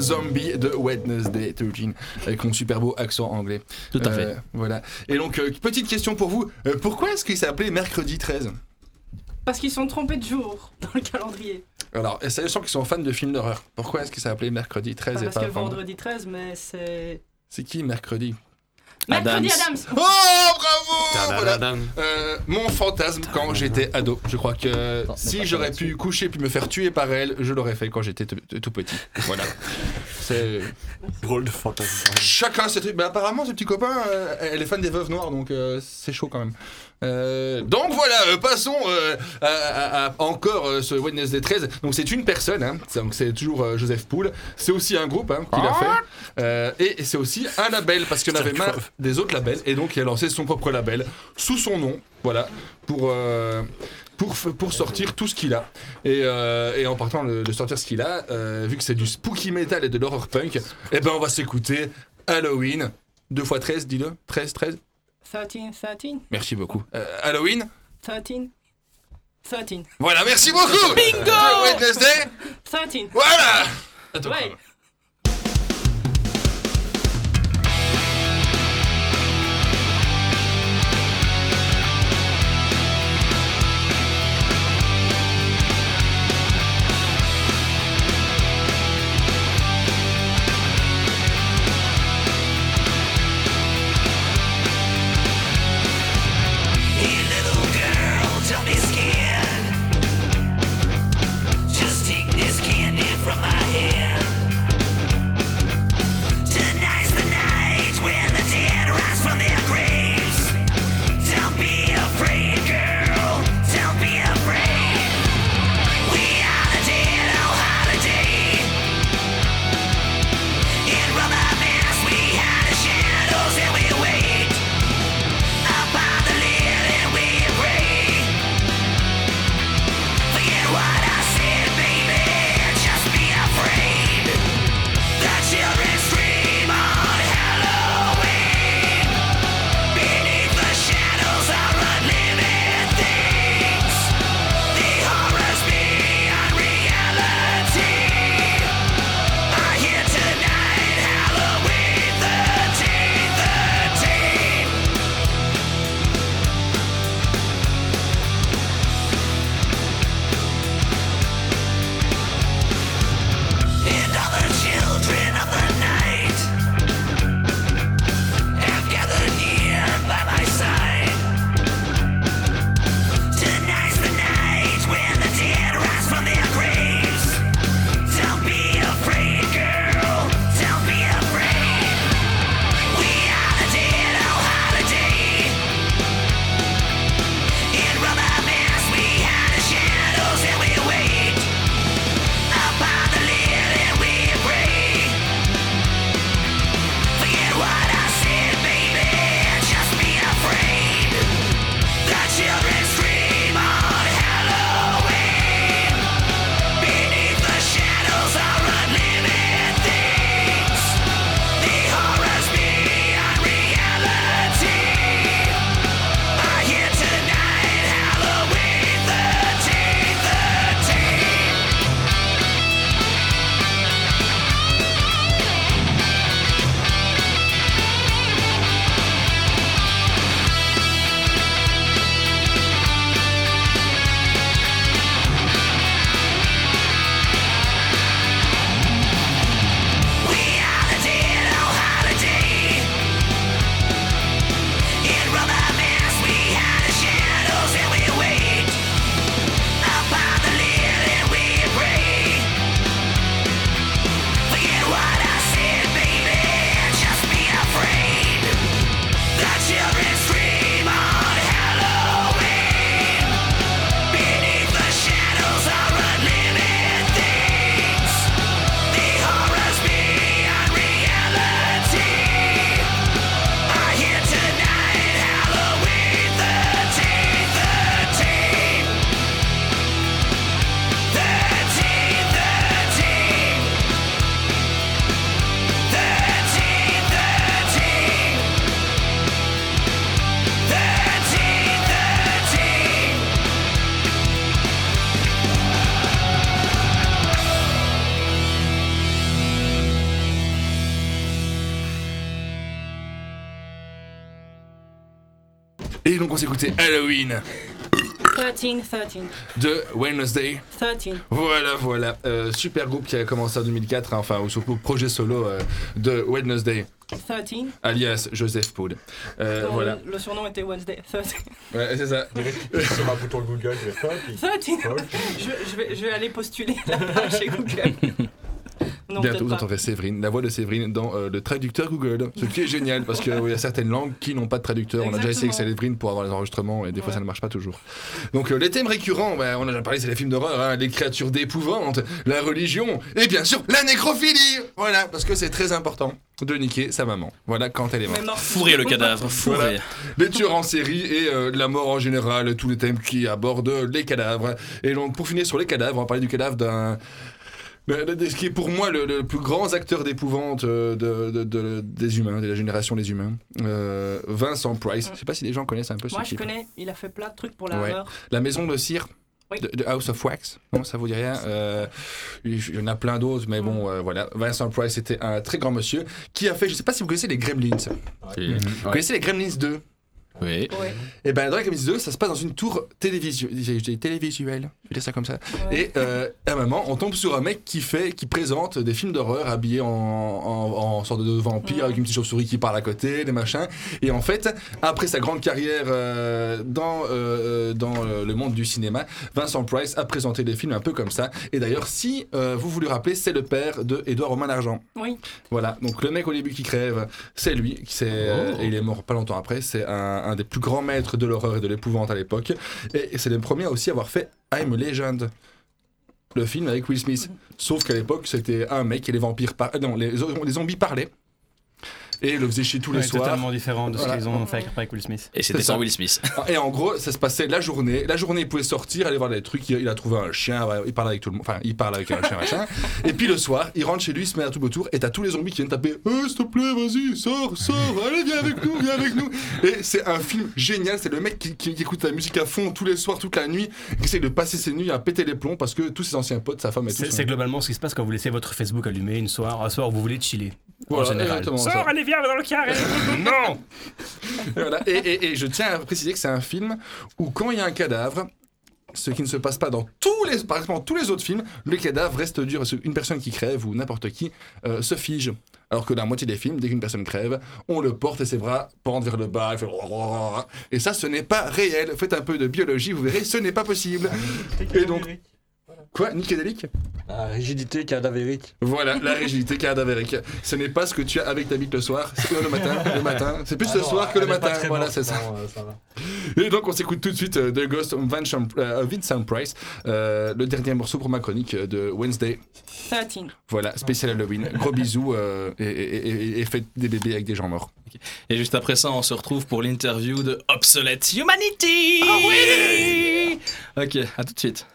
Speaker 10: Zombie
Speaker 5: de Wednesday 13 avec mon super beau accent anglais.
Speaker 1: Tout à fait.
Speaker 5: Voilà. Et donc euh, petite question pour vous, Euh, pourquoi est-ce qu'il s'est appelé mercredi 13
Speaker 3: Parce qu'ils sont trompés de jour dans le calendrier.
Speaker 5: Alors, et sachant qu'ils sont fans de films d'horreur, pourquoi est-ce qu'il s'est appelé mercredi 13
Speaker 3: Pas
Speaker 5: et
Speaker 3: parce
Speaker 5: pas
Speaker 3: que
Speaker 5: vendredi
Speaker 3: vendredi 13, mais c'est.
Speaker 5: C'est qui mercredi?
Speaker 3: Mercredi
Speaker 1: Adams.
Speaker 3: Adams!
Speaker 5: Oh bravo Voilà. Euh, mon fantasme quand j'étais ado. Je crois que si j'aurais pu coucher puis me faire tuer par elle, je l'aurais fait quand j'étais tout tout petit. Voilà. C'est
Speaker 6: Drôle de fantasme.
Speaker 5: chacun ses trucs. Mais apparemment, ce petit copain, euh, elle est fan des veuves noires, donc euh, c'est chaud quand même. Euh, donc voilà, euh, passons euh, à, à- à encore ce Wednesday 13. Donc c'est une personne, hein, c'est- donc c'est toujours Joseph Poul. C'est aussi un groupe hein, qu'il a fait. Euh, et c'est aussi un label, parce qu'il en avait marre des autres labels. Et donc il a lancé son propre label sous son nom, voilà, pour... pour, pour sortir tout ce qu'il a. Et, euh, et en partant de, de sortir ce qu'il a, euh, vu que c'est du spooky metal et de l'horror punk, eh ben on va s'écouter Halloween. 2 x 13, dis-le. 13, 13.
Speaker 3: 13, 13,
Speaker 5: Merci beaucoup. Euh, Halloween.
Speaker 3: 13, 13,
Speaker 5: Voilà, merci beaucoup. Bingo Wednesday.
Speaker 3: 13.
Speaker 5: Voilà. Attends,
Speaker 3: Ouais.
Speaker 5: Écouté Halloween
Speaker 3: 13, 13,
Speaker 5: de Wednesday.
Speaker 3: 13.
Speaker 5: Voilà, voilà. Euh, super groupe qui a commencé en 2004, hein, enfin, ou surtout projet solo euh, de Wednesday,
Speaker 3: 13.
Speaker 5: alias Joseph Paul. Euh, voilà.
Speaker 3: le, surnom était Wednesday. 13.
Speaker 5: Ouais, c'est ça.
Speaker 6: Sur ma bouton Google, je vais faire. puis-
Speaker 3: 13. je, je vais, je vais aller postuler chez Google. Non,
Speaker 5: Bientôt, vous entendrez Séverine, la voix de Séverine dans euh, le traducteur Google. Ce qui est génial parce qu'il y a certaines langues qui n'ont pas de traducteur. On a déjà essayé avec. Séverine pour avoir les enregistrements et des fois
Speaker 3: Ouais.
Speaker 5: ça ne marche pas toujours. Donc euh, les thèmes récurrents, bah, on a déjà parlé, c'est les films d'horreur, hein, les créatures d'épouvante, la religion et bien sûr la nécrophilie. Voilà, parce que c'est très important de niquer sa maman. Voilà quand elle est morte.
Speaker 1: Fourrer le cadavre, fourrer.
Speaker 5: Voilà. Les tueurs en série et euh, la mort en général, tous les thèmes qui abordent les cadavres. Et donc, pour finir sur les cadavres, on va parler du cadavre d'un. De- Ce qui est pour moi le, le plus grand acteur d'épouvante euh, de, de- de- des humains, de la génération des humains, Euh, Vincent Price. Je sais pas si les gens connaissent un peu ce
Speaker 3: Moi, je
Speaker 5: type.
Speaker 3: connais, il a fait plein de trucs pour la
Speaker 5: Ouais.
Speaker 3: mort.
Speaker 5: La maison de cire
Speaker 3: Oui.
Speaker 5: de, de House of Wax, non, ça vous dit rien. Euh, il y en a plein d'autres, mais bon, euh, voilà. Vincent Price était un très grand monsieur qui a fait, je sais pas si vous connaissez les Gremlins. Vous connaissez les Gremlins 2
Speaker 1: Oui.
Speaker 3: Ouais.
Speaker 5: et ben dans la Gremlins 2, ça se passe dans une tour télévisuelle, je vais dire ça comme ça.
Speaker 3: Ouais.
Speaker 5: Et euh, à un moment, on tombe sur un mec qui fait, qui présente des films d'horreur habillé en, en, en sorte de vampire
Speaker 3: Ouais.
Speaker 5: avec une petite chauve-souris qui parle à côté, des machins. Et en fait, après sa grande carrière euh, dans, euh, dans euh, le monde du cinéma, Vincent Price a présenté des films un peu comme ça. Et d'ailleurs, si euh, vous vous le rappelez, c'est le père de Édouard Romain d'Argent.
Speaker 3: Oui.
Speaker 5: Voilà, donc le mec au début qui crève, c'est lui, qui c'est, euh, et il est mort pas longtemps après, c'est un, un des plus grands maîtres de l'horreur et de l'épouvante à l'époque, et, c'est le premier à aussi avoir fait I'm a Legend, le film avec Will Smith. Sauf qu'à l'époque, c'était un mec et les vampires euh, non, les zombies parlaient, et il le faisait chier tous les
Speaker 11: Ouais,
Speaker 5: soirs.
Speaker 11: totalement différent de ce
Speaker 5: Voilà.
Speaker 11: qu'ils ont fait avec Will Smith.
Speaker 1: Et c'était sans Will Smith.
Speaker 5: Et en gros, ça se passait la journée. La journée, il pouvait sortir, aller voir des trucs. Il, il a trouvé un chien, il parle avec tout le monde. Enfin, il parle avec un chien, machin. Et puis le soir, il rentre chez lui, il se met à tout autour. Et t'as tous les zombies qui viennent taper Eh, s'il te plaît, vas-y, sors, sors, allez, viens avec nous, viens avec nous. Et c'est un film génial. C'est le mec qui, qui- qui écoute la musique à fond tous les soirs, toute la nuit, qui essaie de passer ses nuits à péter les plombs parce que tous ses anciens potes, sa femme et tout.
Speaker 11: C'est globalement ce qui se passe quand vous laissez votre Facebook allumé une soir, un soir où vous voulez chiller.
Speaker 5: Voilà,
Speaker 11: en général.
Speaker 5: exactement ça.
Speaker 11: Sors, allez, viens dans le carré Non
Speaker 5: Et voilà. Et, et- et je tiens à préciser que c'est un film où quand il y a un cadavre, ce qui ne se passe pas dans tous les, par exemple, dans tous les autres films, le cadavre reste dur. Parce qu'une personne qui crève ou n'importe qui euh, se fige. Alors que dans la moitié des films, dès qu'une personne crève, on le porte et ses bras pendent vers le bas. fait Et ça, ce n'est pas réel. Faites un peu de biologie, vous verrez, ce n'est pas possible. Et donc. Quoi Nicodélique
Speaker 6: La rigidité cadavérique.
Speaker 5: Voilà, la rigidité cadavérique. Ce n'est pas ce que tu as avec ta bite le soir, c'est le matin, le matin. C'est plus
Speaker 6: Ah
Speaker 5: le
Speaker 6: non,
Speaker 5: soir que le matin. Voilà, c'est ça.
Speaker 6: non, euh, ça va.
Speaker 5: Et donc on s'écoute tout de suite euh, The Ghost of Vincent, euh, Vincent Price, euh, le dernier morceau pour ma chronique de Wednesday.
Speaker 3: 13.
Speaker 5: Voilà, spécial Halloween. Gros bisous euh, et, et- et- et faites des bébés avec des gens morts.
Speaker 1: Et juste après ça, on se retrouve pour l'interview de Obsolete Humanity
Speaker 3: Ah oui
Speaker 1: Ok, à tout de suite.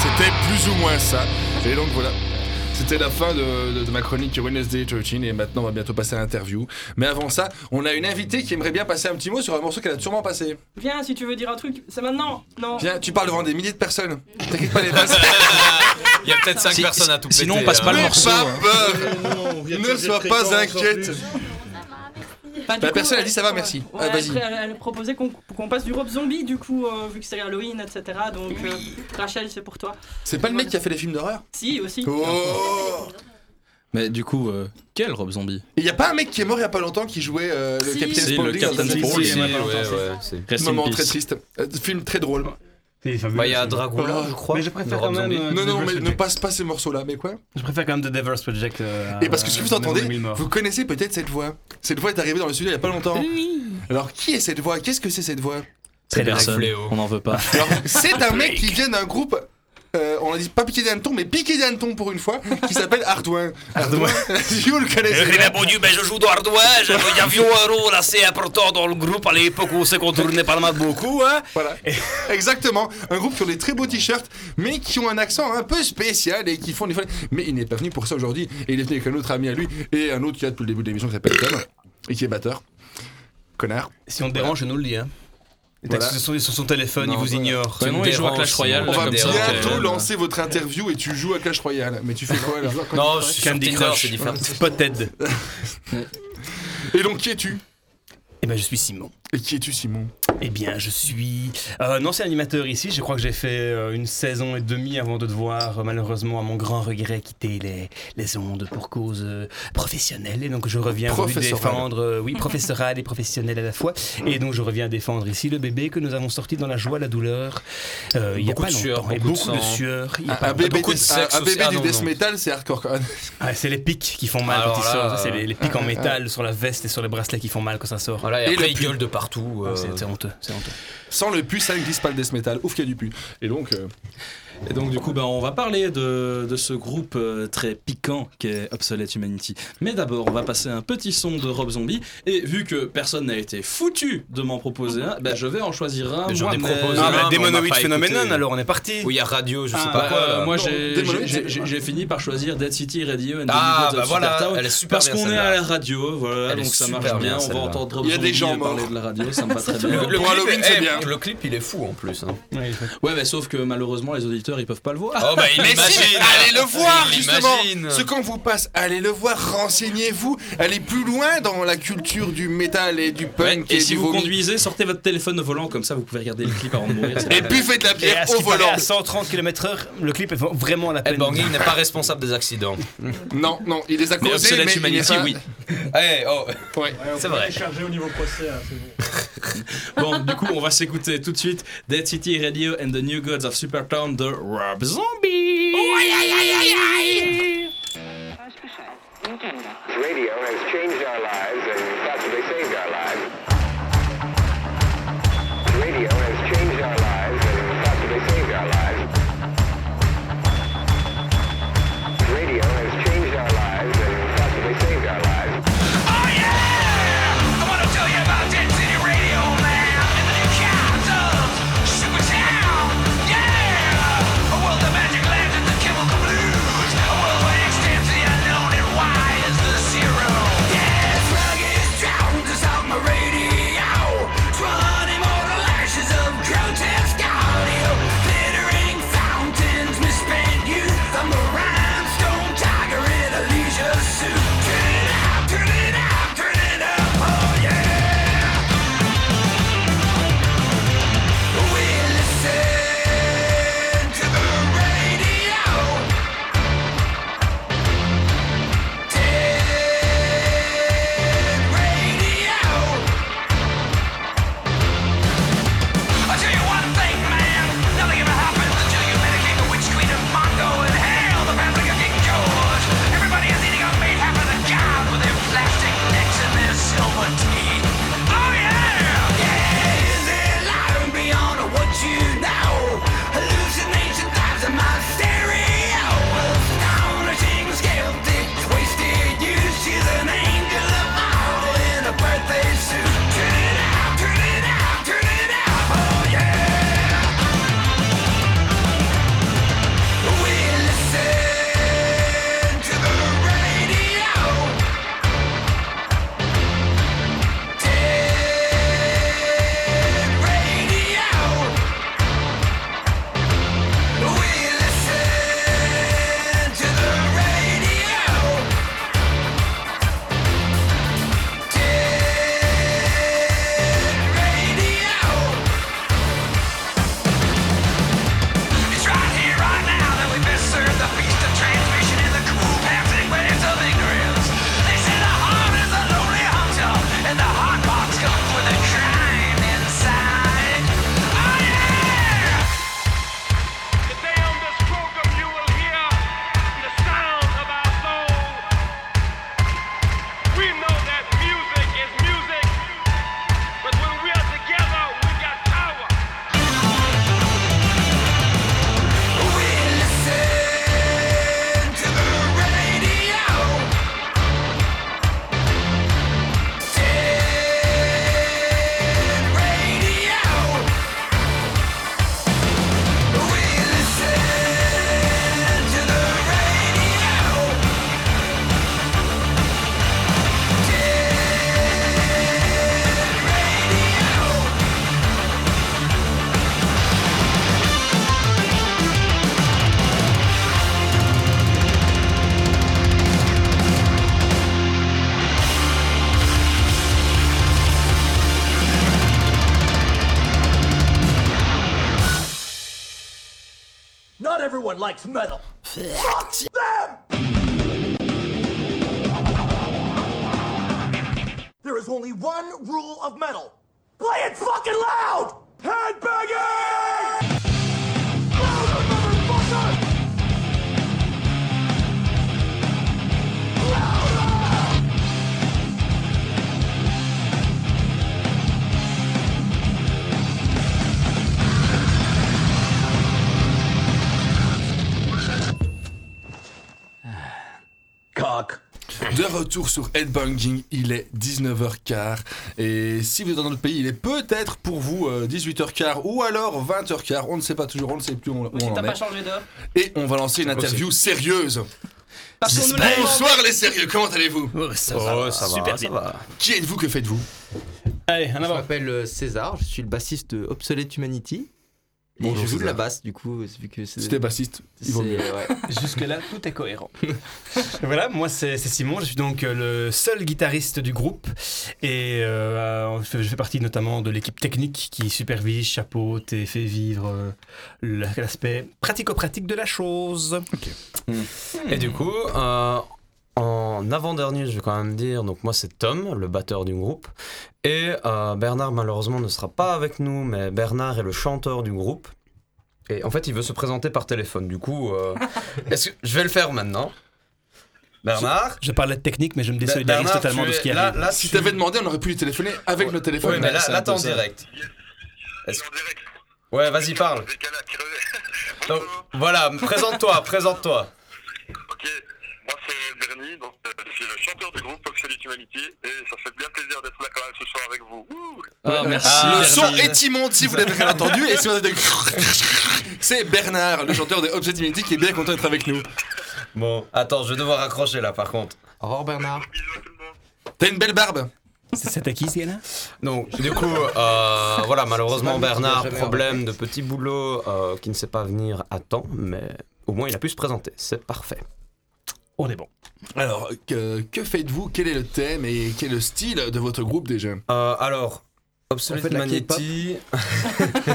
Speaker 5: C'était plus ou moins ça. Et donc voilà. C'était la fin de, de- de ma chronique Wednesday 13 et maintenant on va bientôt passer à l'interview. Mais avant ça, on a une invitée qui aimerait bien passer un petit mot sur un morceau qu'elle a sûrement passé.
Speaker 3: Viens, si tu veux dire un truc, c'est maintenant. Non.
Speaker 5: Viens, tu parles devant des milliers de personnes. T'inquiète pas les passes.
Speaker 6: Il y a peut-être 5
Speaker 1: Si-
Speaker 6: personnes à tout
Speaker 1: sinon,
Speaker 6: péter,
Speaker 1: on passe pas le
Speaker 6: hein.
Speaker 1: morceau,
Speaker 5: Pas
Speaker 1: hein.
Speaker 5: peur Ne sois pas inquiète
Speaker 3: Bah,
Speaker 5: La
Speaker 3: coup,
Speaker 5: personne a dit ça va, merci.
Speaker 3: Ouais,
Speaker 5: Ah, vas-y.
Speaker 3: après, elle, proposait qu'on passe du robe zombie, du coup, euh, vu que c'est Halloween, etc. Donc, euh, Rachel, c'est pour toi.
Speaker 5: C'est pas le mec qui a fait les films d'horreur
Speaker 3: Si, aussi.
Speaker 5: Oh
Speaker 1: Mais du coup, euh, quel Rob Zombie
Speaker 5: Il y a pas un mec qui est mort il y a pas longtemps qui jouait euh, le
Speaker 3: Si.
Speaker 5: capitaine
Speaker 1: Si, le
Speaker 5: Spaulding
Speaker 1: Captain
Speaker 5: dans un
Speaker 1: Spaulding. ouais,
Speaker 7: ouais,
Speaker 5: Moment très triste. Euh, film très drôle.
Speaker 7: Bah, il y a Dracula, je crois.
Speaker 11: Mais je préfère quand même. Euh,
Speaker 5: Non, non, mais ne passe pas ces morceaux-là, mais quoi
Speaker 11: Je préfère quand même The Devil's Project. euh,
Speaker 5: Et parce que ce que vous entendez, vous connaissez peut-être cette voix. Cette voix est arrivée dans le studio il y a pas longtemps. Alors, qui est cette voix? Qu'est-ce que c'est cette voix?
Speaker 1: C'est personne.
Speaker 7: Fléau.
Speaker 1: On n'en veut pas.
Speaker 5: C'est un mec qui vient d'un groupe. Euh, on a dit pas piqué d'hanneton, mais piqué d'hanneton pour une fois, qui s'appelle Ardouin. Ardouin, si vous le connaissez.
Speaker 12: Eh bien, bon Dieu, ben, je joue d'Ardouin. Il y avait un rôle assez important dans le groupe à l'époque où on s'est contourné pas mal beaucoup. Hein.
Speaker 5: Voilà, exactement. Un groupe qui ont des très beaux t-shirts, mais qui ont un accent un peu spécial et qui font des fois. Mais il n'est pas venu pour ça aujourd'hui. Et il est venu avec un autre ami à lui et un autre qui a depuis le début de l'émission qui s'appelle Tom et qui est batteur. Connard.
Speaker 11: Si on te dérange, je nous le dis. Hein. Il
Speaker 5: Voilà.
Speaker 11: sur, son- sur son téléphone,
Speaker 5: Non,
Speaker 11: il vous
Speaker 5: voilà.
Speaker 11: ignore.
Speaker 1: Ouais, non, il joue à Clash Royale,
Speaker 5: On
Speaker 1: là,
Speaker 5: va bientôt
Speaker 1: ok.
Speaker 5: lancer votre interview et tu joues à Clash Royale. Mais tu fais quoi là
Speaker 7: Non, je suis
Speaker 11: Candy Crush,
Speaker 7: c'est différent.
Speaker 11: Spotted.
Speaker 5: Et donc qui es-tu?
Speaker 11: Eh ben, je suis Simon.
Speaker 5: Et qui es-tu Simon?
Speaker 11: Eh bien, je suis euh, un ancien animateur ici. Je crois que j'ai fait euh, une saison et demie avant de devoir, euh, malheureusement, à mon grand regret, quitter les, les ondes pour cause euh, professionnelle. Et donc, je reviens défendre, euh, oui, professorale et professionnelle à la fois. Et donc, je reviens défendre ici le bébé que nous avons sorti dans la joie, la douleur. euh, il y a
Speaker 7: Beaucoup
Speaker 11: pas
Speaker 7: de sueur,
Speaker 11: longtemps. Et
Speaker 7: beaucoup de
Speaker 11: beaucoup de
Speaker 7: sang.
Speaker 11: sueur. Il y a
Speaker 5: Un,
Speaker 11: pas
Speaker 5: un bébé,
Speaker 7: beaucoup de sexe
Speaker 5: un- bébé
Speaker 7: Ah,
Speaker 5: du
Speaker 7: non,
Speaker 5: death
Speaker 7: non.
Speaker 5: metal, c'est hardcore quand même.
Speaker 11: Ah, c'est les pics qui font mal
Speaker 7: Alors
Speaker 11: quand ils
Speaker 7: là,
Speaker 11: sortent. C'est
Speaker 7: euh,
Speaker 11: les, les pics en métal sur la veste et sur les bracelets qui font mal quand ça sort.
Speaker 7: Voilà, et
Speaker 5: Et
Speaker 7: après,
Speaker 5: le
Speaker 7: il gueule de partout. euh,
Speaker 11: C'est honteux, c'est honteux.
Speaker 5: Sans le pu, ça n'existe pas le death metal. Ouf qu'il y a du pu. Et donc, euh,
Speaker 1: Et donc du coup, ben, on va parler de, de ce groupe euh, très piquant qu'est Obsolete Humanity. Mais d'abord, on va passer un petit son de Rob Zombie. Et vu que personne n'a été foutu de m'en proposer un, ben, je vais en choisir un.
Speaker 7: J'en ai proposé
Speaker 11: Ah, bah, Phenomenon, alors on est parti.
Speaker 7: Où il y a radio, je sais
Speaker 1: Ah,
Speaker 7: pas
Speaker 1: bah,
Speaker 7: quoi.
Speaker 1: euh,
Speaker 7: là.
Speaker 1: moi, j'ai- fini par choisir Dead City Radio and
Speaker 7: Ah, bah
Speaker 1: of
Speaker 7: voilà,
Speaker 1: Supertown,
Speaker 7: elle est super
Speaker 1: Parce qu'on est à la radio, voilà,
Speaker 7: Elle
Speaker 1: donc ça marche
Speaker 7: bien,
Speaker 1: bien. On va entendre Rob
Speaker 5: Il y a des
Speaker 1: Zombie
Speaker 5: gens
Speaker 1: parler
Speaker 5: morts.
Speaker 1: de la radio, ça me va très bien.
Speaker 7: Le, clip, eh,
Speaker 5: c'est bien.
Speaker 7: Le clip, il est fou en plus. hein.
Speaker 1: Ouais, mais sauf que malheureusement, les auditeurs, ils peuvent pas le voir.
Speaker 7: Oh, bah, il
Speaker 5: Mais si, allez le voir
Speaker 7: Il
Speaker 5: justement
Speaker 7: imagine.
Speaker 5: Ce qu'on vous passe, allez le voir, renseignez-vous, allez plus loin dans la culture du métal et du punk
Speaker 1: Et
Speaker 5: et,
Speaker 1: si
Speaker 5: du
Speaker 1: vous
Speaker 5: vomi.
Speaker 1: conduisez, sortez votre téléphone au volant, comme ça vous pouvez regarder le clip avant de mourir.
Speaker 5: Et buvez de la
Speaker 11: Et à ce
Speaker 5: au volant.
Speaker 11: à 130 km/h, le clip est vraiment à la peine.
Speaker 7: Headbanging n'est pas responsable des accidents.
Speaker 5: Non, non, il les a
Speaker 1: Mais
Speaker 5: causés, mais est
Speaker 1: Humanity,
Speaker 5: pas-
Speaker 1: oui.
Speaker 7: Eh, oh.
Speaker 5: Ouais.
Speaker 7: C'est vrai.
Speaker 4: chargé au niveau procès, hein. Bon,
Speaker 1: du coup, on va s'écouter tout de suite Dead City Radio and the New Gods of Supertown de Rob Zombie.
Speaker 13: Radio has changed our lives and possibly saved our lives. Radio
Speaker 14: likes metal.
Speaker 5: Retour sur Headbanging, il est 19h15 et si vous êtes dans notre pays, il est peut-être pour vous euh, 18h15 ou alors 20h15, on ne sait pas toujours, on ne sait plus où on, en
Speaker 3: pas
Speaker 5: est.
Speaker 3: changé.
Speaker 5: Et on va lancer une interview sérieuse. Bonsoir les sérieux, comment allez-vous?
Speaker 11: Ça va, ça va,
Speaker 5: super
Speaker 11: ça
Speaker 5: bien.
Speaker 11: va.
Speaker 5: Qui êtes-vous, que faites-vous?
Speaker 11: Allez,
Speaker 15: Je m'appelle euh, César, je suis le bassiste de Obsolete Humanity. Et
Speaker 5: Bonjour,
Speaker 15: je joue de la basse, du coup, vu que c'est.
Speaker 5: Si t'es bassiste,
Speaker 15: ouais.
Speaker 11: Jusque-là, tout est cohérent. voilà, moi c'est Simon, je suis donc euh, le seul guitariste du groupe et euh, je fais- partie notamment de l'équipe technique qui supervise, chapeaute et fait vivre euh, l'aspect pratico-pratique de la chose.
Speaker 7: Et du coup, euh, en avant-dernier, je vais quand même dire, donc moi c'est Tom, le batteur du groupe, et euh, Bernard malheureusement ne sera pas avec nous, mais Bernard est le chanteur du groupe. Et en fait, il veut se présenter par téléphone. Du coup, euh, est-ce que je vais le faire maintenant? Bernard?
Speaker 11: Je parlais de technique, mais je me désolidarise
Speaker 7: Bernard,
Speaker 11: totalement de ce qui
Speaker 7: là-
Speaker 11: arrive.
Speaker 7: là,
Speaker 5: Si
Speaker 7: tu-
Speaker 5: t'avais demandé, on aurait pu lui téléphoner avec le téléphone.
Speaker 7: Oui, mais là, là t'es en direct. Est-ce- Ouais, vas-y, parle. Donc, voilà, présente-toi, présente-toi.
Speaker 16: Moi c'est donc euh, je suis le chanteur du groupe Obsolete Humanity et ça fait bien plaisir d'être là quand même ce soir avec vous.
Speaker 5: Ah,
Speaker 7: merci.
Speaker 5: le son est immonde si vous l'avez bien entendu. Et si vous avez C'est Bernard, le chanteur de Object Unity, qui est bien content d'être avec nous.
Speaker 7: Bon, attends, je vais devoir raccrocher là par contre.
Speaker 15: Au revoir Bernard.
Speaker 5: T'as une belle barbe.
Speaker 11: C'est à qui ce gars-là
Speaker 7: Donc, du coup, euh, voilà, malheureusement,
Speaker 15: C'est
Speaker 7: Bernard, problème de petit boulot euh, qui ne sait pas venir à temps, mais au moins il a pu se présenter. C'est parfait.
Speaker 11: On est bon.
Speaker 5: Alors, que, que faites-vous? Quel est le thème et quel est le style de votre groupe déjà?
Speaker 7: Euh, alors, Obsolete
Speaker 15: fait
Speaker 7: Humanity.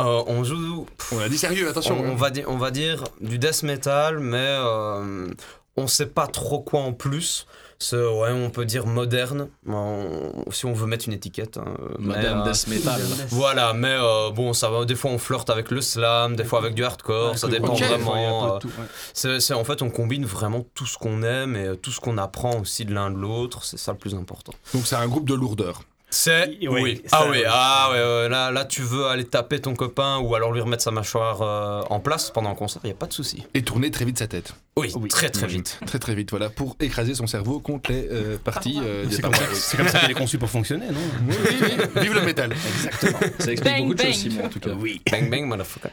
Speaker 7: Euh, on joue.
Speaker 5: On a dit sérieux, attention.
Speaker 7: On, on va dire, on va dire du death metal, mais euh, on sait pas trop quoi en plus. C'est, ouais, on peut dire moderne, on- si on veut mettre une étiquette. hein, mais,
Speaker 1: Modern
Speaker 7: euh,
Speaker 1: death metal.
Speaker 7: Voilà, mais euh, bon, ça va. Des fois, on flirte avec le slam, des fois avec du hardcore, ça dépend vraiment.
Speaker 1: de
Speaker 7: euh,
Speaker 1: tout, ouais.
Speaker 7: c'est, c'est- en fait, on combine vraiment tout ce qu'on aime et euh, tout ce qu'on apprend aussi de l'un de l'autre. C'est ça le plus important.
Speaker 5: Donc, c'est un groupe de lourdeur.
Speaker 7: C'est
Speaker 11: Oui,
Speaker 7: Ah oui, ah ouais, ouais, là, là tu veux aller taper ton copain ou alors lui remettre sa mâchoire euh, en place pendant un concert, il y a pas de souci.
Speaker 5: Et tourner très vite sa tête.
Speaker 7: Oui, très très vite.
Speaker 5: Très très vite, voilà, pour écraser son cerveau contre les euh, parties euh, des
Speaker 11: C'est comme, ça-
Speaker 5: parois.
Speaker 11: c'est comme ça qu'il est conçu pour fonctionner, non?
Speaker 5: Oui, oui, oui. Vive le métal.
Speaker 1: Exactement. Ça explique
Speaker 3: Bang,
Speaker 1: beaucoup de
Speaker 3: bang.
Speaker 1: choses, Simon, en tout cas.
Speaker 11: Oui.
Speaker 7: Bang bang motherfucker.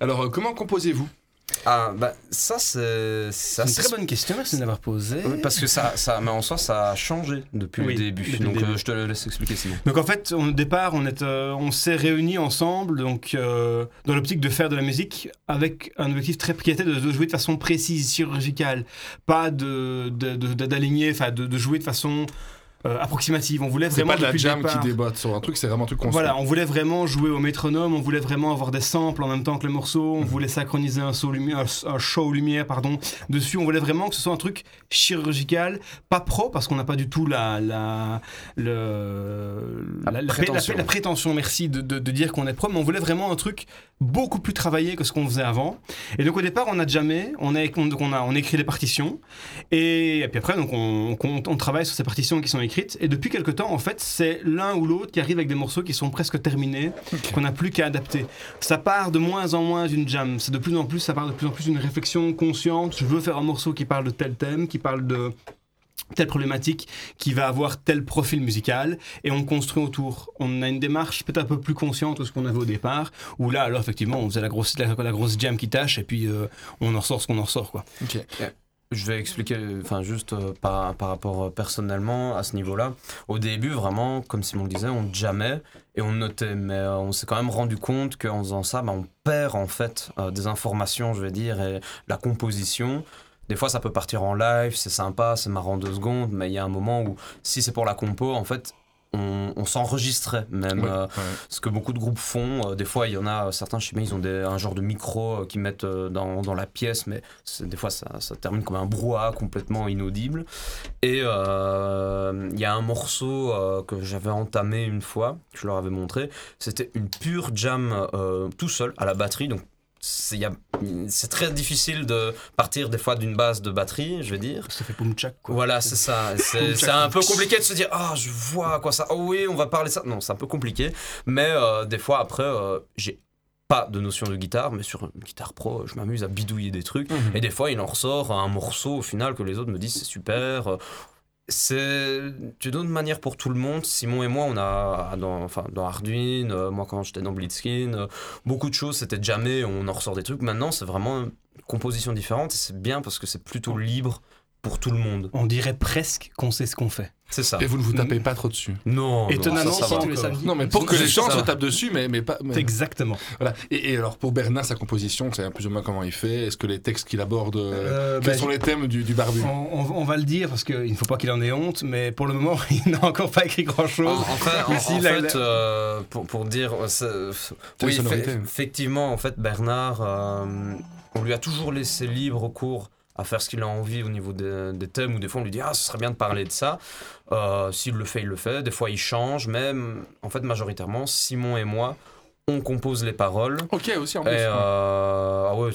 Speaker 5: Alors, euh, comment composez-vous?
Speaker 7: Ah bah ça c'est ça
Speaker 11: C'est une très bonne question, merci de l'avoir posée.
Speaker 7: Oui, parce que ça, ça, mais en soi, ça a changé depuis
Speaker 11: Oui,
Speaker 7: le début.
Speaker 11: depuis le
Speaker 7: Donc,
Speaker 11: début.
Speaker 7: euh, je te laisse expliquer, Simon.
Speaker 11: Donc en fait, au départ, on, est, euh, on s'est réunis ensemble donc, euh, dans l'optique de faire de la musique avec un objectif très qui était de, de jouer de façon précise, chirurgicale, pas de, de- de- de- d'aligner, enfin de, de jouer de façon euh, approximative. On voulait
Speaker 5: C'est
Speaker 11: vraiment
Speaker 5: pas de la jam
Speaker 11: départ-
Speaker 5: qui débotte sur un truc, c'est vraiment un truc construit.
Speaker 11: Voilà, on voulait vraiment jouer au métronome, on voulait vraiment avoir des samples en même temps que le morceau, on voulait synchroniser un, saut lumière, un, show lumière pardon, dessus, on voulait vraiment que ce soit un truc chirurgical, pas pro, parce qu'on n'a pas du tout la, la, le,
Speaker 7: La prétention.
Speaker 11: la- la prétention, merci, de, de- de dire qu'on est pro, mais on voulait vraiment un truc beaucoup plus travaillé que ce qu'on faisait avant. Et donc au départ, on a jamais, on a, on, donc on a, on écrit les partitions, et, et puis après, donc on, on- on travaille sur ces partitions qui sont écrites, et depuis quelque temps, en fait, c'est l'un ou l'autre qui arrive avec des morceaux qui sont presque terminés, qu'on n'a plus qu'à adapter. Ça part de moins en moins d'une jam, c'est de plus en plus, ça part de plus en plus d'une réflexion consciente. Je veux faire un morceau qui parle de tel thème, qui parle de telle problématique qui va avoir tel profil musical et on construit autour. On a une démarche peut-être un peu plus consciente que ce qu'on avait au départ où là alors effectivement on faisait la grosse, la, la grosse jam qui tâche et puis euh, on en ressort ce qu'on en ressort quoi.
Speaker 7: Je vais expliquer, enfin juste euh, par, par rapport euh, personnellement à ce niveau-là. Au début, vraiment, comme Simon le disait, on jammait et on notait, mais euh, on s'est quand même rendu compte qu'en faisant ça, bah, on perd en fait des informations, je vais dire, et la composition. Des fois, ça peut partir en live, c'est sympa, c'est marrant deux secondes, mais il y a un moment où, si c'est pour la compo, en fait, on, on s'enregistrait même.
Speaker 5: Ouais,
Speaker 7: euh,
Speaker 5: ouais.
Speaker 7: Ce que beaucoup de groupes font. Euh, des fois, il y en a euh, certains, je sais pas, ils ont des, un genre de micro euh, qu'ils mettent dans, dans la pièce, mais des fois, ça, ça termine comme un brouhaha complètement inaudible. Et il y a un morceau que j'avais entamé une fois, que je leur avais montré. C'était une pure jam tout seul à la batterie. Donc, c'est très difficile de partir des fois d'une base de batterie, je veux dire.
Speaker 11: Ça fait tchak quoi.
Speaker 7: Voilà, c'est ça. C'est un peu compliqué de se dire Ah, je vois quoi ça. Oh oui, on va parler ça. Non, c'est un peu compliqué. Mais euh, des fois, après, euh, j'ai pas de notion de guitare, mais sur une guitare pro, je m'amuse à bidouiller des trucs.
Speaker 5: Mhm.
Speaker 7: Et des fois, il en ressort un morceau au final que les autres me disent c'est super. C'est d'une autre manière pour tout le monde. Simon et moi, on a dans, enfin, dans Arduino, euh, moi quand j'étais dans Blitzskin, euh, beaucoup de choses, c'était jamais, on en ressort des trucs. Maintenant, c'est vraiment une composition différente et c'est bien parce que c'est plutôt libre pour tout le monde.
Speaker 11: On dirait presque qu'on sait ce qu'on fait.
Speaker 7: C'est ça.
Speaker 5: Et vous ne vous tapez pas trop dessus.
Speaker 7: Non,
Speaker 11: Étonnamment,
Speaker 7: ça, ça
Speaker 11: si samedis.
Speaker 5: Non, mais pour que les gens se tapent dessus, mais, mais pas. mais-
Speaker 11: Exactement.
Speaker 5: Voilà. Et, et alors, pour Bernard, sa composition, c'est plus ou moins comment il fait Est-ce que les textes qu'il aborde. euh,
Speaker 11: Euh,
Speaker 5: quels
Speaker 11: bah,
Speaker 5: sont les thèmes du, du barbu?
Speaker 11: On, on- on va le dire parce qu'il ne faut pas qu'il en ait honte, mais pour le moment, il n'a encore pas écrit grand
Speaker 7: En, fait, en- fait, euh, pour, pour dire, oui, effectivement, en fait, Bernard, euh, on lui a toujours laissé libre cours à faire ce qu'il a envie au niveau des, des thèmes, ou des fois on lui dit ah ce serait bien de parler de ça. Euh, S'il le fait, il le fait. Des fois il change, mais en fait majoritairement Simon et moi on compose les paroles.
Speaker 5: Ok, aussi en
Speaker 7: Et
Speaker 5: plus.
Speaker 7: euh, ah ouais,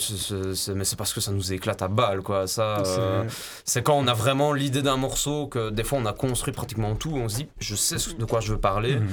Speaker 7: mais c'est parce que ça nous éclate à balles, quoi. Ça,
Speaker 11: C'est-
Speaker 7: euh, c'est quand on a vraiment l'idée d'un morceau que des fois on a construit pratiquement tout. On se dit, je sais de quoi je veux parler.
Speaker 5: Mhm.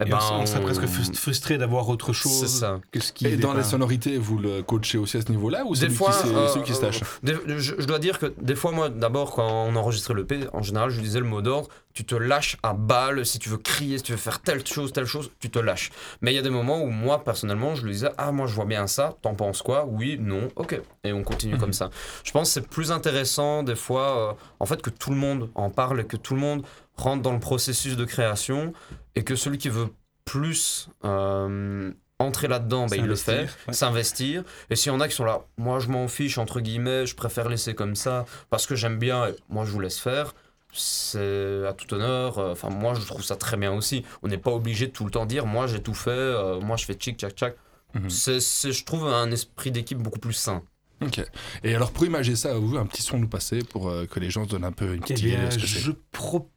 Speaker 7: Eh ben,
Speaker 11: on, on serait presque frust- frustré d'avoir autre
Speaker 7: C'est
Speaker 11: chose
Speaker 7: ça.
Speaker 11: que ce qui
Speaker 5: Et dans les
Speaker 11: pas-
Speaker 5: sonorités, vous le coachez aussi à ce niveau-là ou c'est
Speaker 7: Des
Speaker 5: lui
Speaker 7: fois,
Speaker 5: qui,
Speaker 7: euh,
Speaker 5: celui qui se tâche
Speaker 7: Des- je, je dois dire que des fois, moi, d'abord, quand on enregistrait le P, en général, je lui disais le mot d'ordre, tu te lâches à balle, si tu veux crier, si tu veux faire telle chose, telle chose, tu te lâches. Mais il y a des moments où moi, personnellement, je lui disais, ah, moi, je vois bien ça, t'en penses quoi? Oui, non, ok. Et on continue comme ça. Je pense que c'est plus intéressant, des fois, euh, en fait, que tout le monde en parle et que tout le monde rentre dans le processus de création et que celui qui veut plus euh, entrer là-dedans, bah, il le fait,
Speaker 11: S'investir, ouais.
Speaker 7: Et s'il y en a qui sont là, moi je m'en fiche, entre guillemets, je préfère laisser comme ça parce que j'aime bien, et moi je vous laisse faire. C'est à tout honneur. euh, Enfin, moi je trouve ça très bien aussi. On n'est pas obligé de tout le temps dire, moi j'ai tout fait, euh, moi je fais tchic tchac tchac.
Speaker 5: Mhm.
Speaker 7: C'est, je trouve, un esprit d'équipe beaucoup plus sain.
Speaker 5: Ok. Et alors, pour imager ça, vous, un petit son nous passer pour euh, que les gens se donnent un peu une
Speaker 11: Eh
Speaker 5: petite idée
Speaker 11: bien,
Speaker 5: de ce que c'est.
Speaker 11: je propose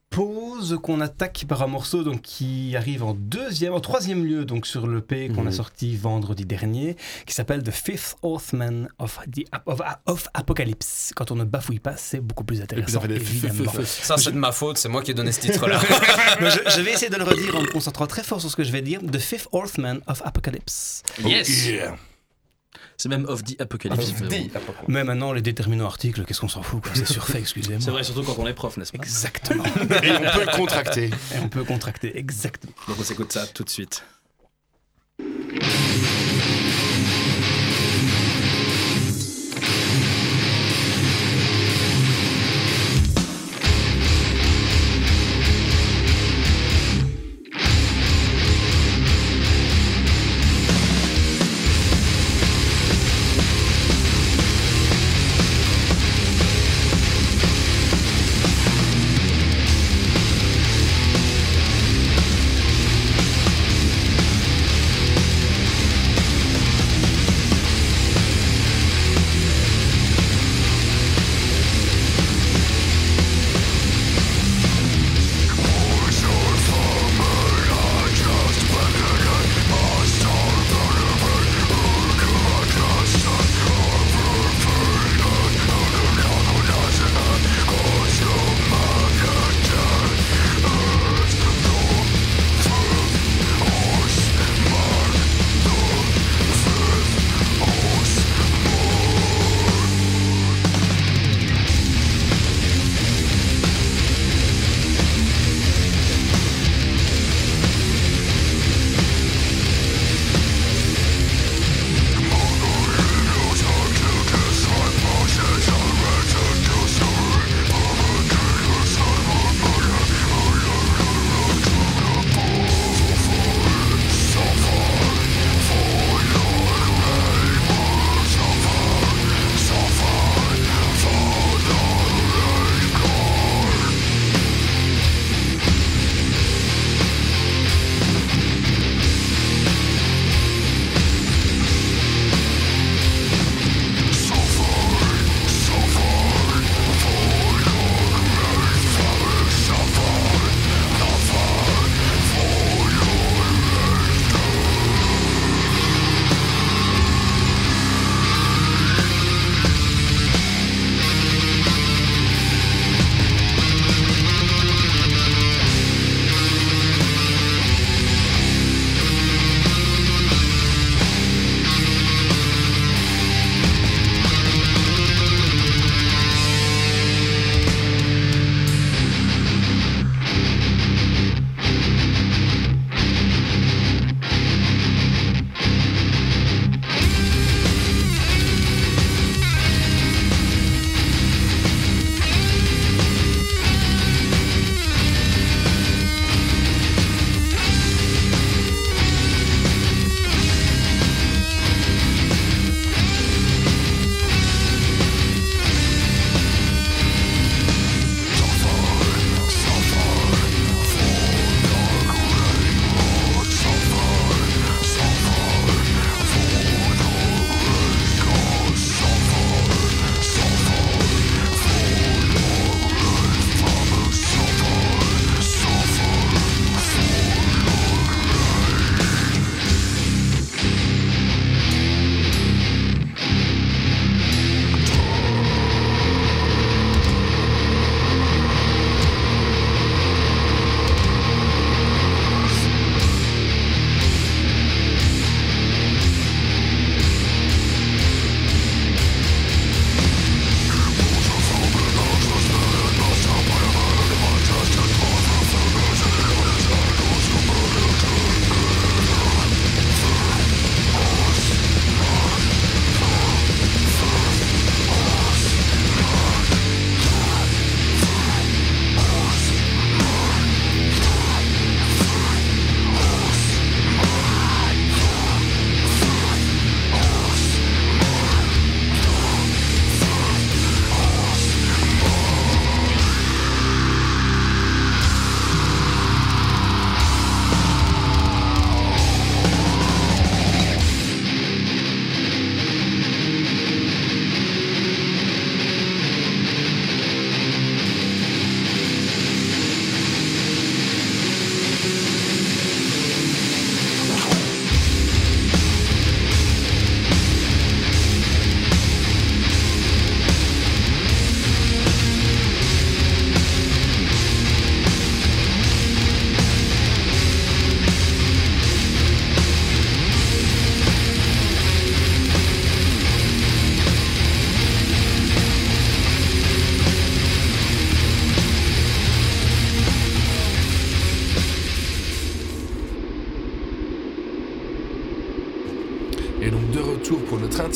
Speaker 11: qu'on attaque par un morceau donc, qui arrive en deuxième, en troisième lieu donc sur le P qu'on a
Speaker 7: Mhm.
Speaker 11: sorti vendredi dernier, qui s'appelle The Fifth Horseman of, the, of, of Apocalypse. Quand on ne bafouille pas, c'est beaucoup plus intéressant. évidemment.
Speaker 7: Ça, c'est de ma faute, c'est moi qui ai donné ce titre-là.
Speaker 11: Mais je, je vais essayer de le redire en me concentrant très fort sur ce que je vais dire. The Fifth Horseman of Apocalypse.
Speaker 1: Yes
Speaker 5: Yeah.
Speaker 1: C'est même of the Apocalypse.
Speaker 11: Mais maintenant, les déterminants articles, qu'est-ce qu'on s'en fout quoi, C'est surfait, excusez-moi.
Speaker 1: C'est vrai, surtout quand on est prof, n'est-ce pas
Speaker 11: Exactement.
Speaker 5: Et on peut le contracter.
Speaker 11: Et on peut contracter, exactement.
Speaker 1: Donc on s'écoute ça tout de suite.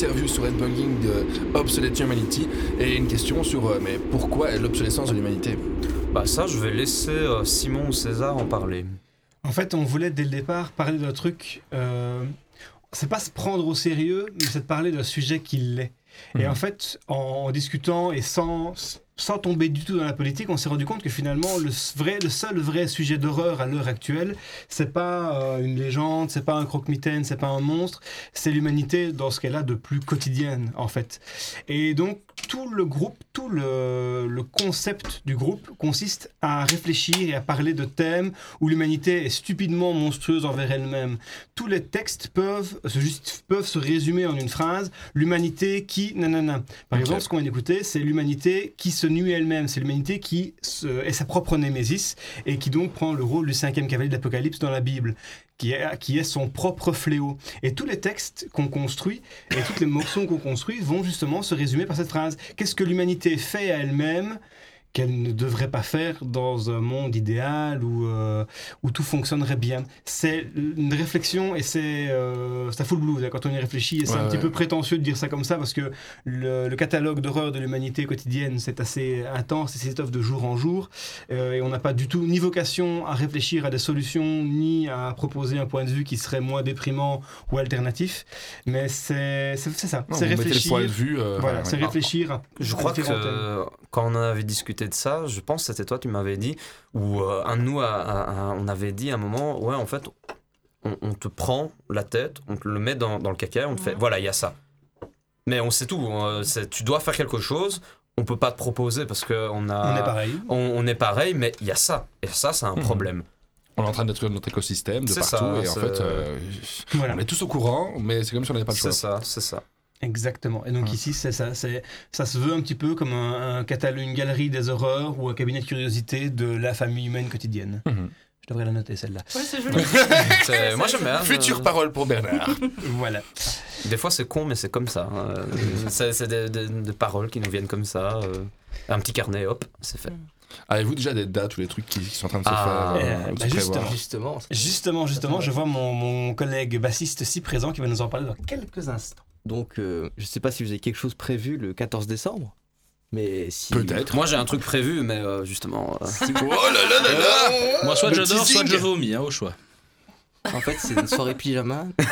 Speaker 5: Interview sur Headbanging de Obsolete Humanity et une question sur euh, mais pourquoi l'obsolescence de l'humanité?
Speaker 7: Bah ça, je vais laisser euh, Simon ou César en parler.
Speaker 11: En fait, on voulait dès le départ parler d'un truc. euh, c'est pas se prendre au sérieux, mais c'est de parler d'un sujet qui l'est. Et
Speaker 5: Mhm.
Speaker 11: en fait, en, en discutant et sans, sans tomber du tout dans la politique, on s'est rendu compte que finalement, le, vrai, le seul vrai sujet d'horreur à l'heure actuelle, c'est pas euh, une légende, c'est pas un croque-mitaine, c'est pas un monstre, c'est l'humanité dans ce qu'elle a de plus quotidienne, en fait. Et donc, tout le groupe, tout le, le concept du groupe consiste à réfléchir et à parler de thèmes où l'humanité est stupidement monstrueuse envers elle-même. Tous les textes peuvent se, juste, peuvent se résumer en une phrase l'humanité qui. Nanana. Par exemple, ce qu'on vient d'écouter, c'est l'humanité qui se nuit elle-même. C'est l'humanité qui se- est sa propre némésis et qui donc prend le rôle du cinquième cavalier de l'Apocalypse dans la Bible. Qui est, qui est son propre fléau. Et tous les textes qu'on construit et tous les morceaux qu'on construit vont justement se résumer par cette phrase. Qu'est-ce que l'humanité fait à elle-même qu'elle ne devrait pas faire dans un monde idéal où, euh, où tout fonctionnerait bien. C'est une réflexion et c'est euh, ça fout le blues hein, quand on y réfléchit. Et c'est
Speaker 5: Ouais,
Speaker 11: un petit peu prétentieux de dire ça comme ça parce que le, le catalogue d'horreur de l'humanité quotidienne c'est assez intense et s'étoffe de jour en jour. Euh, et on n'a pas du tout ni vocation à réfléchir à des solutions ni à proposer un point de vue qui serait moins déprimant ou alternatif. Mais c'est ça. C'est
Speaker 5: le
Speaker 11: réfléchir.
Speaker 5: point de vue, euh,
Speaker 11: voilà,
Speaker 5: ouais,
Speaker 11: c'est
Speaker 5: ouais.
Speaker 11: réfléchir. à-
Speaker 7: Je
Speaker 11: à
Speaker 7: crois que euh, quand on en avait discuté de ça, je pense que c'était toi, tu m'avais dit, ou euh, un de nous, a- a- a- on avait dit à un moment, ouais, en fait, on, on te prend la tête, on te le met dans, dans le caca, on te fait, voilà, il y a ça. Mais on sait tout, euh, c'est- tu dois faire quelque chose, on peut pas te proposer parce qu'on a...
Speaker 11: On est pareil.
Speaker 7: On, on est pareil, mais il y a ça. Et ça, c'est un
Speaker 5: Mhm.
Speaker 7: problème.
Speaker 5: On est en train de détruire notre écosystème de partout
Speaker 7: ça,
Speaker 5: et en fait euh,
Speaker 11: Voilà.
Speaker 5: on est tous au courant mais c'est comme si on n'avait pas le choix.
Speaker 7: C'est ça, c'est ça.
Speaker 11: Exactement. Et donc ici, c'est ça, c'est, ça se veut un petit peu comme un, un catalogue, une galerie des horreurs ou un cabinet de curiosité de la famille humaine quotidienne.
Speaker 5: Mhm.
Speaker 11: Je devrais la noter celle-là.
Speaker 3: Ouais, c'est joli.
Speaker 7: Moi, j'aime bien.
Speaker 5: Future
Speaker 7: euh,
Speaker 5: parole pour Bernard.
Speaker 11: voilà.
Speaker 7: Des fois, c'est con, mais c'est comme ça. hein. Euh, c'est des, des- des paroles qui nous viennent comme ça. euh, un petit carnet, hop, c'est fait.
Speaker 5: Avez-vous déjà des dates ou des trucs qui, qui sont en train de se
Speaker 7: Ah,
Speaker 5: faire
Speaker 11: Euh,
Speaker 5: de
Speaker 11: bah justement,
Speaker 15: Justement.
Speaker 11: justement, justement, je vois mon, mon collègue bassiste si présent qui va nous en parler dans quelques instants.
Speaker 15: Donc, euh, je sais pas si vous avez quelque chose prévu le 14 décembre, mais si.
Speaker 5: Peut-être.
Speaker 7: Moi, j'ai un truc prévu, mais euh, justement. euh,
Speaker 5: Oh là là là là
Speaker 1: Moi, soit
Speaker 5: Le
Speaker 1: j'adore, soit je vomis, hein, au choix.
Speaker 15: En fait, c'est une soirée pyjama.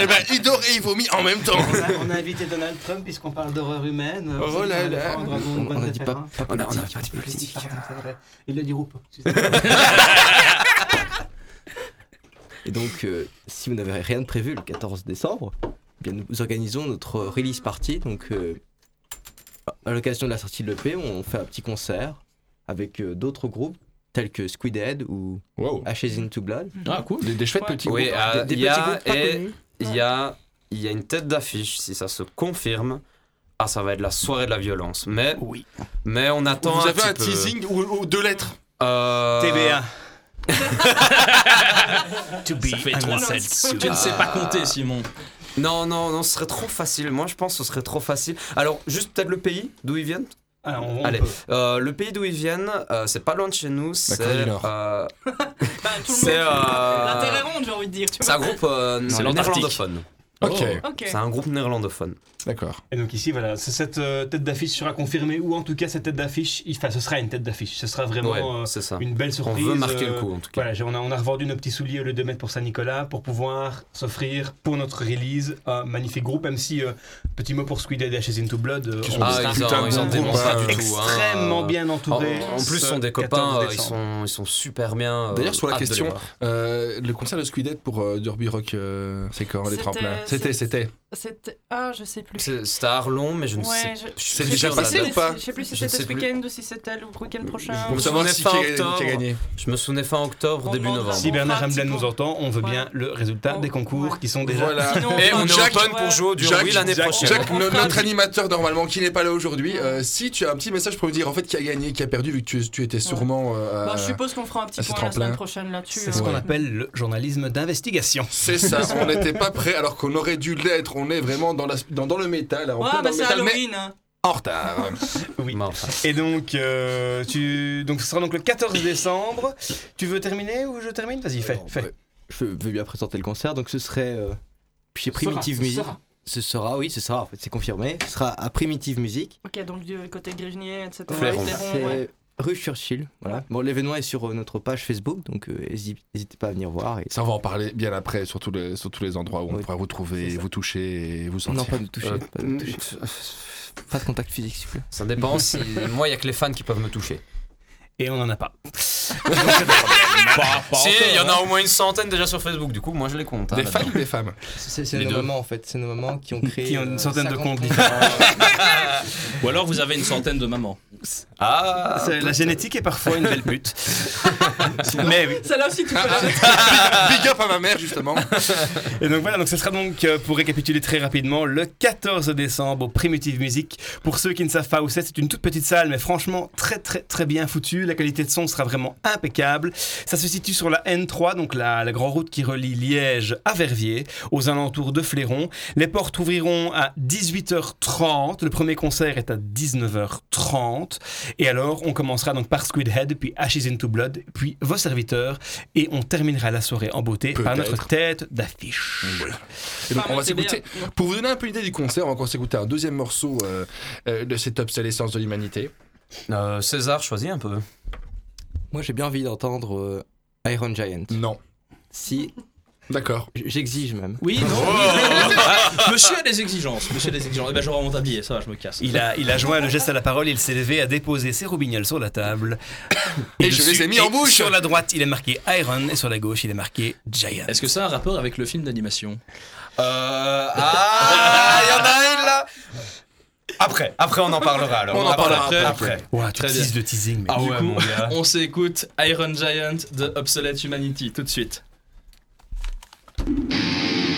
Speaker 5: Eh ben il dort et il vomit en même temps
Speaker 11: On a, on a invité Donald Trump puisqu'on parle d'horreur humaine.
Speaker 5: Oh là là.
Speaker 11: prendre un bon-
Speaker 15: On-
Speaker 11: bonne
Speaker 15: on a dit pas-
Speaker 11: référence.
Speaker 15: pas
Speaker 7: on a- on a
Speaker 15: politique.
Speaker 7: pas dit politique.
Speaker 11: Pardon, c'est vrai. Il le dit ou pas
Speaker 15: Et donc, euh, si vous n'avez rien de prévu le 14 décembre, nous organisons notre release party. Donc, euh, à l'occasion de la sortie de l'EP, on fait un petit concert avec euh, d'autres groupes tels que Squidhead ou
Speaker 5: Wow.
Speaker 15: Ashes into Blood.
Speaker 1: Ah, cool.
Speaker 5: Des, des chouettes
Speaker 3: Ouais.
Speaker 5: petits
Speaker 7: Oui,
Speaker 5: groupes.
Speaker 7: ah,
Speaker 15: Des- des
Speaker 7: il y a,
Speaker 15: petits groupes pas
Speaker 7: et
Speaker 15: connus.
Speaker 7: il y a, il y a une tête d'affiche, si ça se confirme. Ah, ça va être la soirée de la violence. Mais,
Speaker 11: Oui.
Speaker 7: mais on attend
Speaker 5: Vous
Speaker 7: un
Speaker 5: avez
Speaker 7: petit
Speaker 5: un
Speaker 7: peu.
Speaker 5: teasing ou, ou deux lettres
Speaker 7: Euh,
Speaker 11: TBA.
Speaker 1: Ça fait trois sets. Tu ne sais pas compter, Simon.
Speaker 7: Non, non, non, ce serait trop facile. Moi, je pense que ce serait trop facile. Alors, juste peut-être le pays d'où ils viennent
Speaker 11: Alors, on, on
Speaker 7: Allez, euh, le pays d'où ils viennent, euh, c'est pas loin de chez nous. C'est
Speaker 5: du Nord.
Speaker 7: euh,
Speaker 3: Bah, tout le
Speaker 7: C'est, euh,
Speaker 3: L'intérêt ronde, j'ai envie de dire. tu
Speaker 7: c'est un
Speaker 3: vois.
Speaker 7: groupe euh,
Speaker 1: C'est
Speaker 7: néerlandophone.
Speaker 5: Ok,
Speaker 3: Ok.
Speaker 7: C'est un groupe néerlandophone.
Speaker 5: d'accord.
Speaker 11: Et donc ici, voilà, c'est cette euh, tête d'affiche sera confirmée, ou en tout cas cette tête d'affiche, il- enfin ce sera une tête d'affiche, ce sera vraiment
Speaker 7: Ouais,
Speaker 11: euh,
Speaker 7: c'est ça.
Speaker 11: une belle
Speaker 7: On
Speaker 11: surprise.
Speaker 7: veut marquer le
Speaker 11: euh,
Speaker 7: coup, en tout cas.
Speaker 11: Voilà, j'ai- on a, on a revendu nos petits souliers au lieu de mettre pour Saint-Nicolas pour pouvoir s'offrir pour notre release un magnifique groupe, même si, euh, petit mot pour Squid et Ashes into Blood, euh,
Speaker 5: Qui
Speaker 11: on
Speaker 5: sont
Speaker 7: Ah,
Speaker 11: sera
Speaker 7: ils
Speaker 5: putain
Speaker 7: ont, ils ont
Speaker 5: groupe,
Speaker 7: démontré du tout. hein.
Speaker 11: extrêmement bien entourés.
Speaker 7: En, en plus,
Speaker 11: ce
Speaker 7: sont des
Speaker 11: 14
Speaker 7: copains, euh, ils
Speaker 11: décembre.
Speaker 7: sont, ils sont super bien. euh,
Speaker 5: D'ailleurs, sur la
Speaker 7: hâte de les
Speaker 5: question,
Speaker 7: voir.
Speaker 5: euh, le concert de Squidhead pour euh, Derby Rock, euh, c'est quand les tremplins C'était, c'était.
Speaker 3: C'était. Ah, je sais plus.
Speaker 7: C'est- C'était à Arlon, mais je ne
Speaker 3: Ouais,
Speaker 7: sais
Speaker 3: je-
Speaker 7: je
Speaker 5: C'est
Speaker 7: sais
Speaker 5: déjà
Speaker 7: plus
Speaker 5: passé ou pas
Speaker 3: Je sais plus si c'était ce
Speaker 7: plus.
Speaker 3: week-end ou si c'était le week-end prochain.
Speaker 7: Je me souvenais fin
Speaker 5: qui a,
Speaker 7: octobre. Je me souvenais fin octobre, début novembre.
Speaker 11: Si Bernard Hamblin nous entend, on veut bien le résultat des concours qui sont déjà
Speaker 7: Et on est open pour jouer au oui l'année prochaine.
Speaker 5: Jack, no- notre animateur normalement qui n'est pas là aujourd'hui, euh, si tu as un petit message pour lui dire en fait qui a gagné, qui a perdu vu que tu, étais sûrement. euh,
Speaker 3: Bah, je suppose qu'on fera un petit point la semaine prochaine là-dessus.
Speaker 11: C'est ce
Speaker 3: hein.
Speaker 11: qu'on appelle le journalisme d'investigation.
Speaker 5: C'est ça, on n'était pas prêt alors qu'on aurait dû l'être. On est vraiment dans, la, dans, dans le métal, en
Speaker 3: Ouais,
Speaker 5: plein
Speaker 3: bah
Speaker 5: dans le
Speaker 3: c'est
Speaker 5: métal, mais
Speaker 3: Halloween. hein.
Speaker 5: en retard.
Speaker 11: Oui. Et donc, euh, tu... donc, ce sera donc le 14 décembre. Tu veux terminer ou je termine? Vas-y, fais, fais.
Speaker 15: Je veux bien présenter le concert. Donc, ce serait euh, chez Primitive Music. Ce sera, oui, ce sera, en fait, c'est confirmé. Ce sera à Primitive Music.
Speaker 3: Ok, donc du côté Grignier, etc. Ouais.
Speaker 15: Rue Churchill. Voilà. Bon, l'événement est sur euh, notre page Facebook, donc euh, hési- n'hésitez pas à venir voir. Et...
Speaker 5: Ça, on va en parler bien après sur tous les, sur tous les endroits où on pourra vous trouver, vous toucher et vous sentir.
Speaker 15: Non, pas de toucher.
Speaker 7: Euh,
Speaker 15: pas, de toucher. Pas de contact physique, s'il vous plaît.
Speaker 7: Ça dépend si. Moi, il y a que les fans qui peuvent me toucher.
Speaker 11: Et on en a pas.
Speaker 7: si, il y en a au moins une centaine déjà sur Facebook, du coup, moi je les compte. hein,
Speaker 5: Des fans ou des femmes
Speaker 15: C'est nos
Speaker 11: deux.
Speaker 15: mamans, en fait. C'est nos mamans qui ont créé.
Speaker 11: Qui ont une centaine de
Speaker 15: 50
Speaker 11: comptes
Speaker 15: comptes.
Speaker 1: Ou alors vous avez une centaine de mamans.
Speaker 7: Ah,
Speaker 11: C'est- la génétique est parfois une belle pute. Mais oui.
Speaker 3: Celle-là aussi, tu peux la
Speaker 5: big, big up à ma mère, justement.
Speaker 11: Et donc voilà, donc ce sera donc, euh, pour récapituler très rapidement, le 14 décembre au Primitive Music. Pour ceux qui ne savent pas où c'est, c'est une toute petite salle, mais franchement très très très bien foutue. La qualité de son sera vraiment impeccable. Ça se situe sur la N3, donc la, la grande route qui relie Liège à Verviers, aux alentours de Fléron. Les portes ouvriront à 18h30. Le premier concert est à 19h30. Et alors, on commencera donc par Squidhead, puis Ashes into Blood, puis vos serviteurs, et on terminera la soirée en beauté par notre tête d'affiche.
Speaker 5: Et donc, on va s'écouter. Pour vous donner un peu une idée du concert, on va encore s'écouter un deuxième morceau euh, euh, de cet Top C'est l'essence de l'humanité.
Speaker 7: Euh, César, choisis un peu.
Speaker 15: Moi, j'ai bien envie d'entendre euh, Iron Giant.
Speaker 5: Non.
Speaker 15: Si.
Speaker 5: D'accord.
Speaker 15: J'exige même.
Speaker 1: Oui, non. Ah, monsieur a des exigences. Monsieur a des exigences. Eh ben, je rends mon tablier, ça va, je me casse.
Speaker 11: Il a, il a joint le geste à la parole, il s'est levé, a déposé ses roubignoles sur la table.
Speaker 5: Et je les ai mis en bouche.
Speaker 11: Sur la droite, il est marqué Iron, et sur la gauche, il est marqué Giant.
Speaker 1: Est-ce que ça a un rapport avec le film d'animation
Speaker 7: Euh. Ah, il y en a une là Après, après on en parlera alors.
Speaker 1: On en parlera après.
Speaker 7: après.
Speaker 11: Ouais, tu
Speaker 1: Très bien.
Speaker 11: de teasing, mec.
Speaker 7: Ah
Speaker 1: du
Speaker 7: ouais,
Speaker 1: coup,
Speaker 7: mon gars.
Speaker 1: on s'écoute Iron Giant de Obsolete Humanity tout de suite.
Speaker 9: Thank you.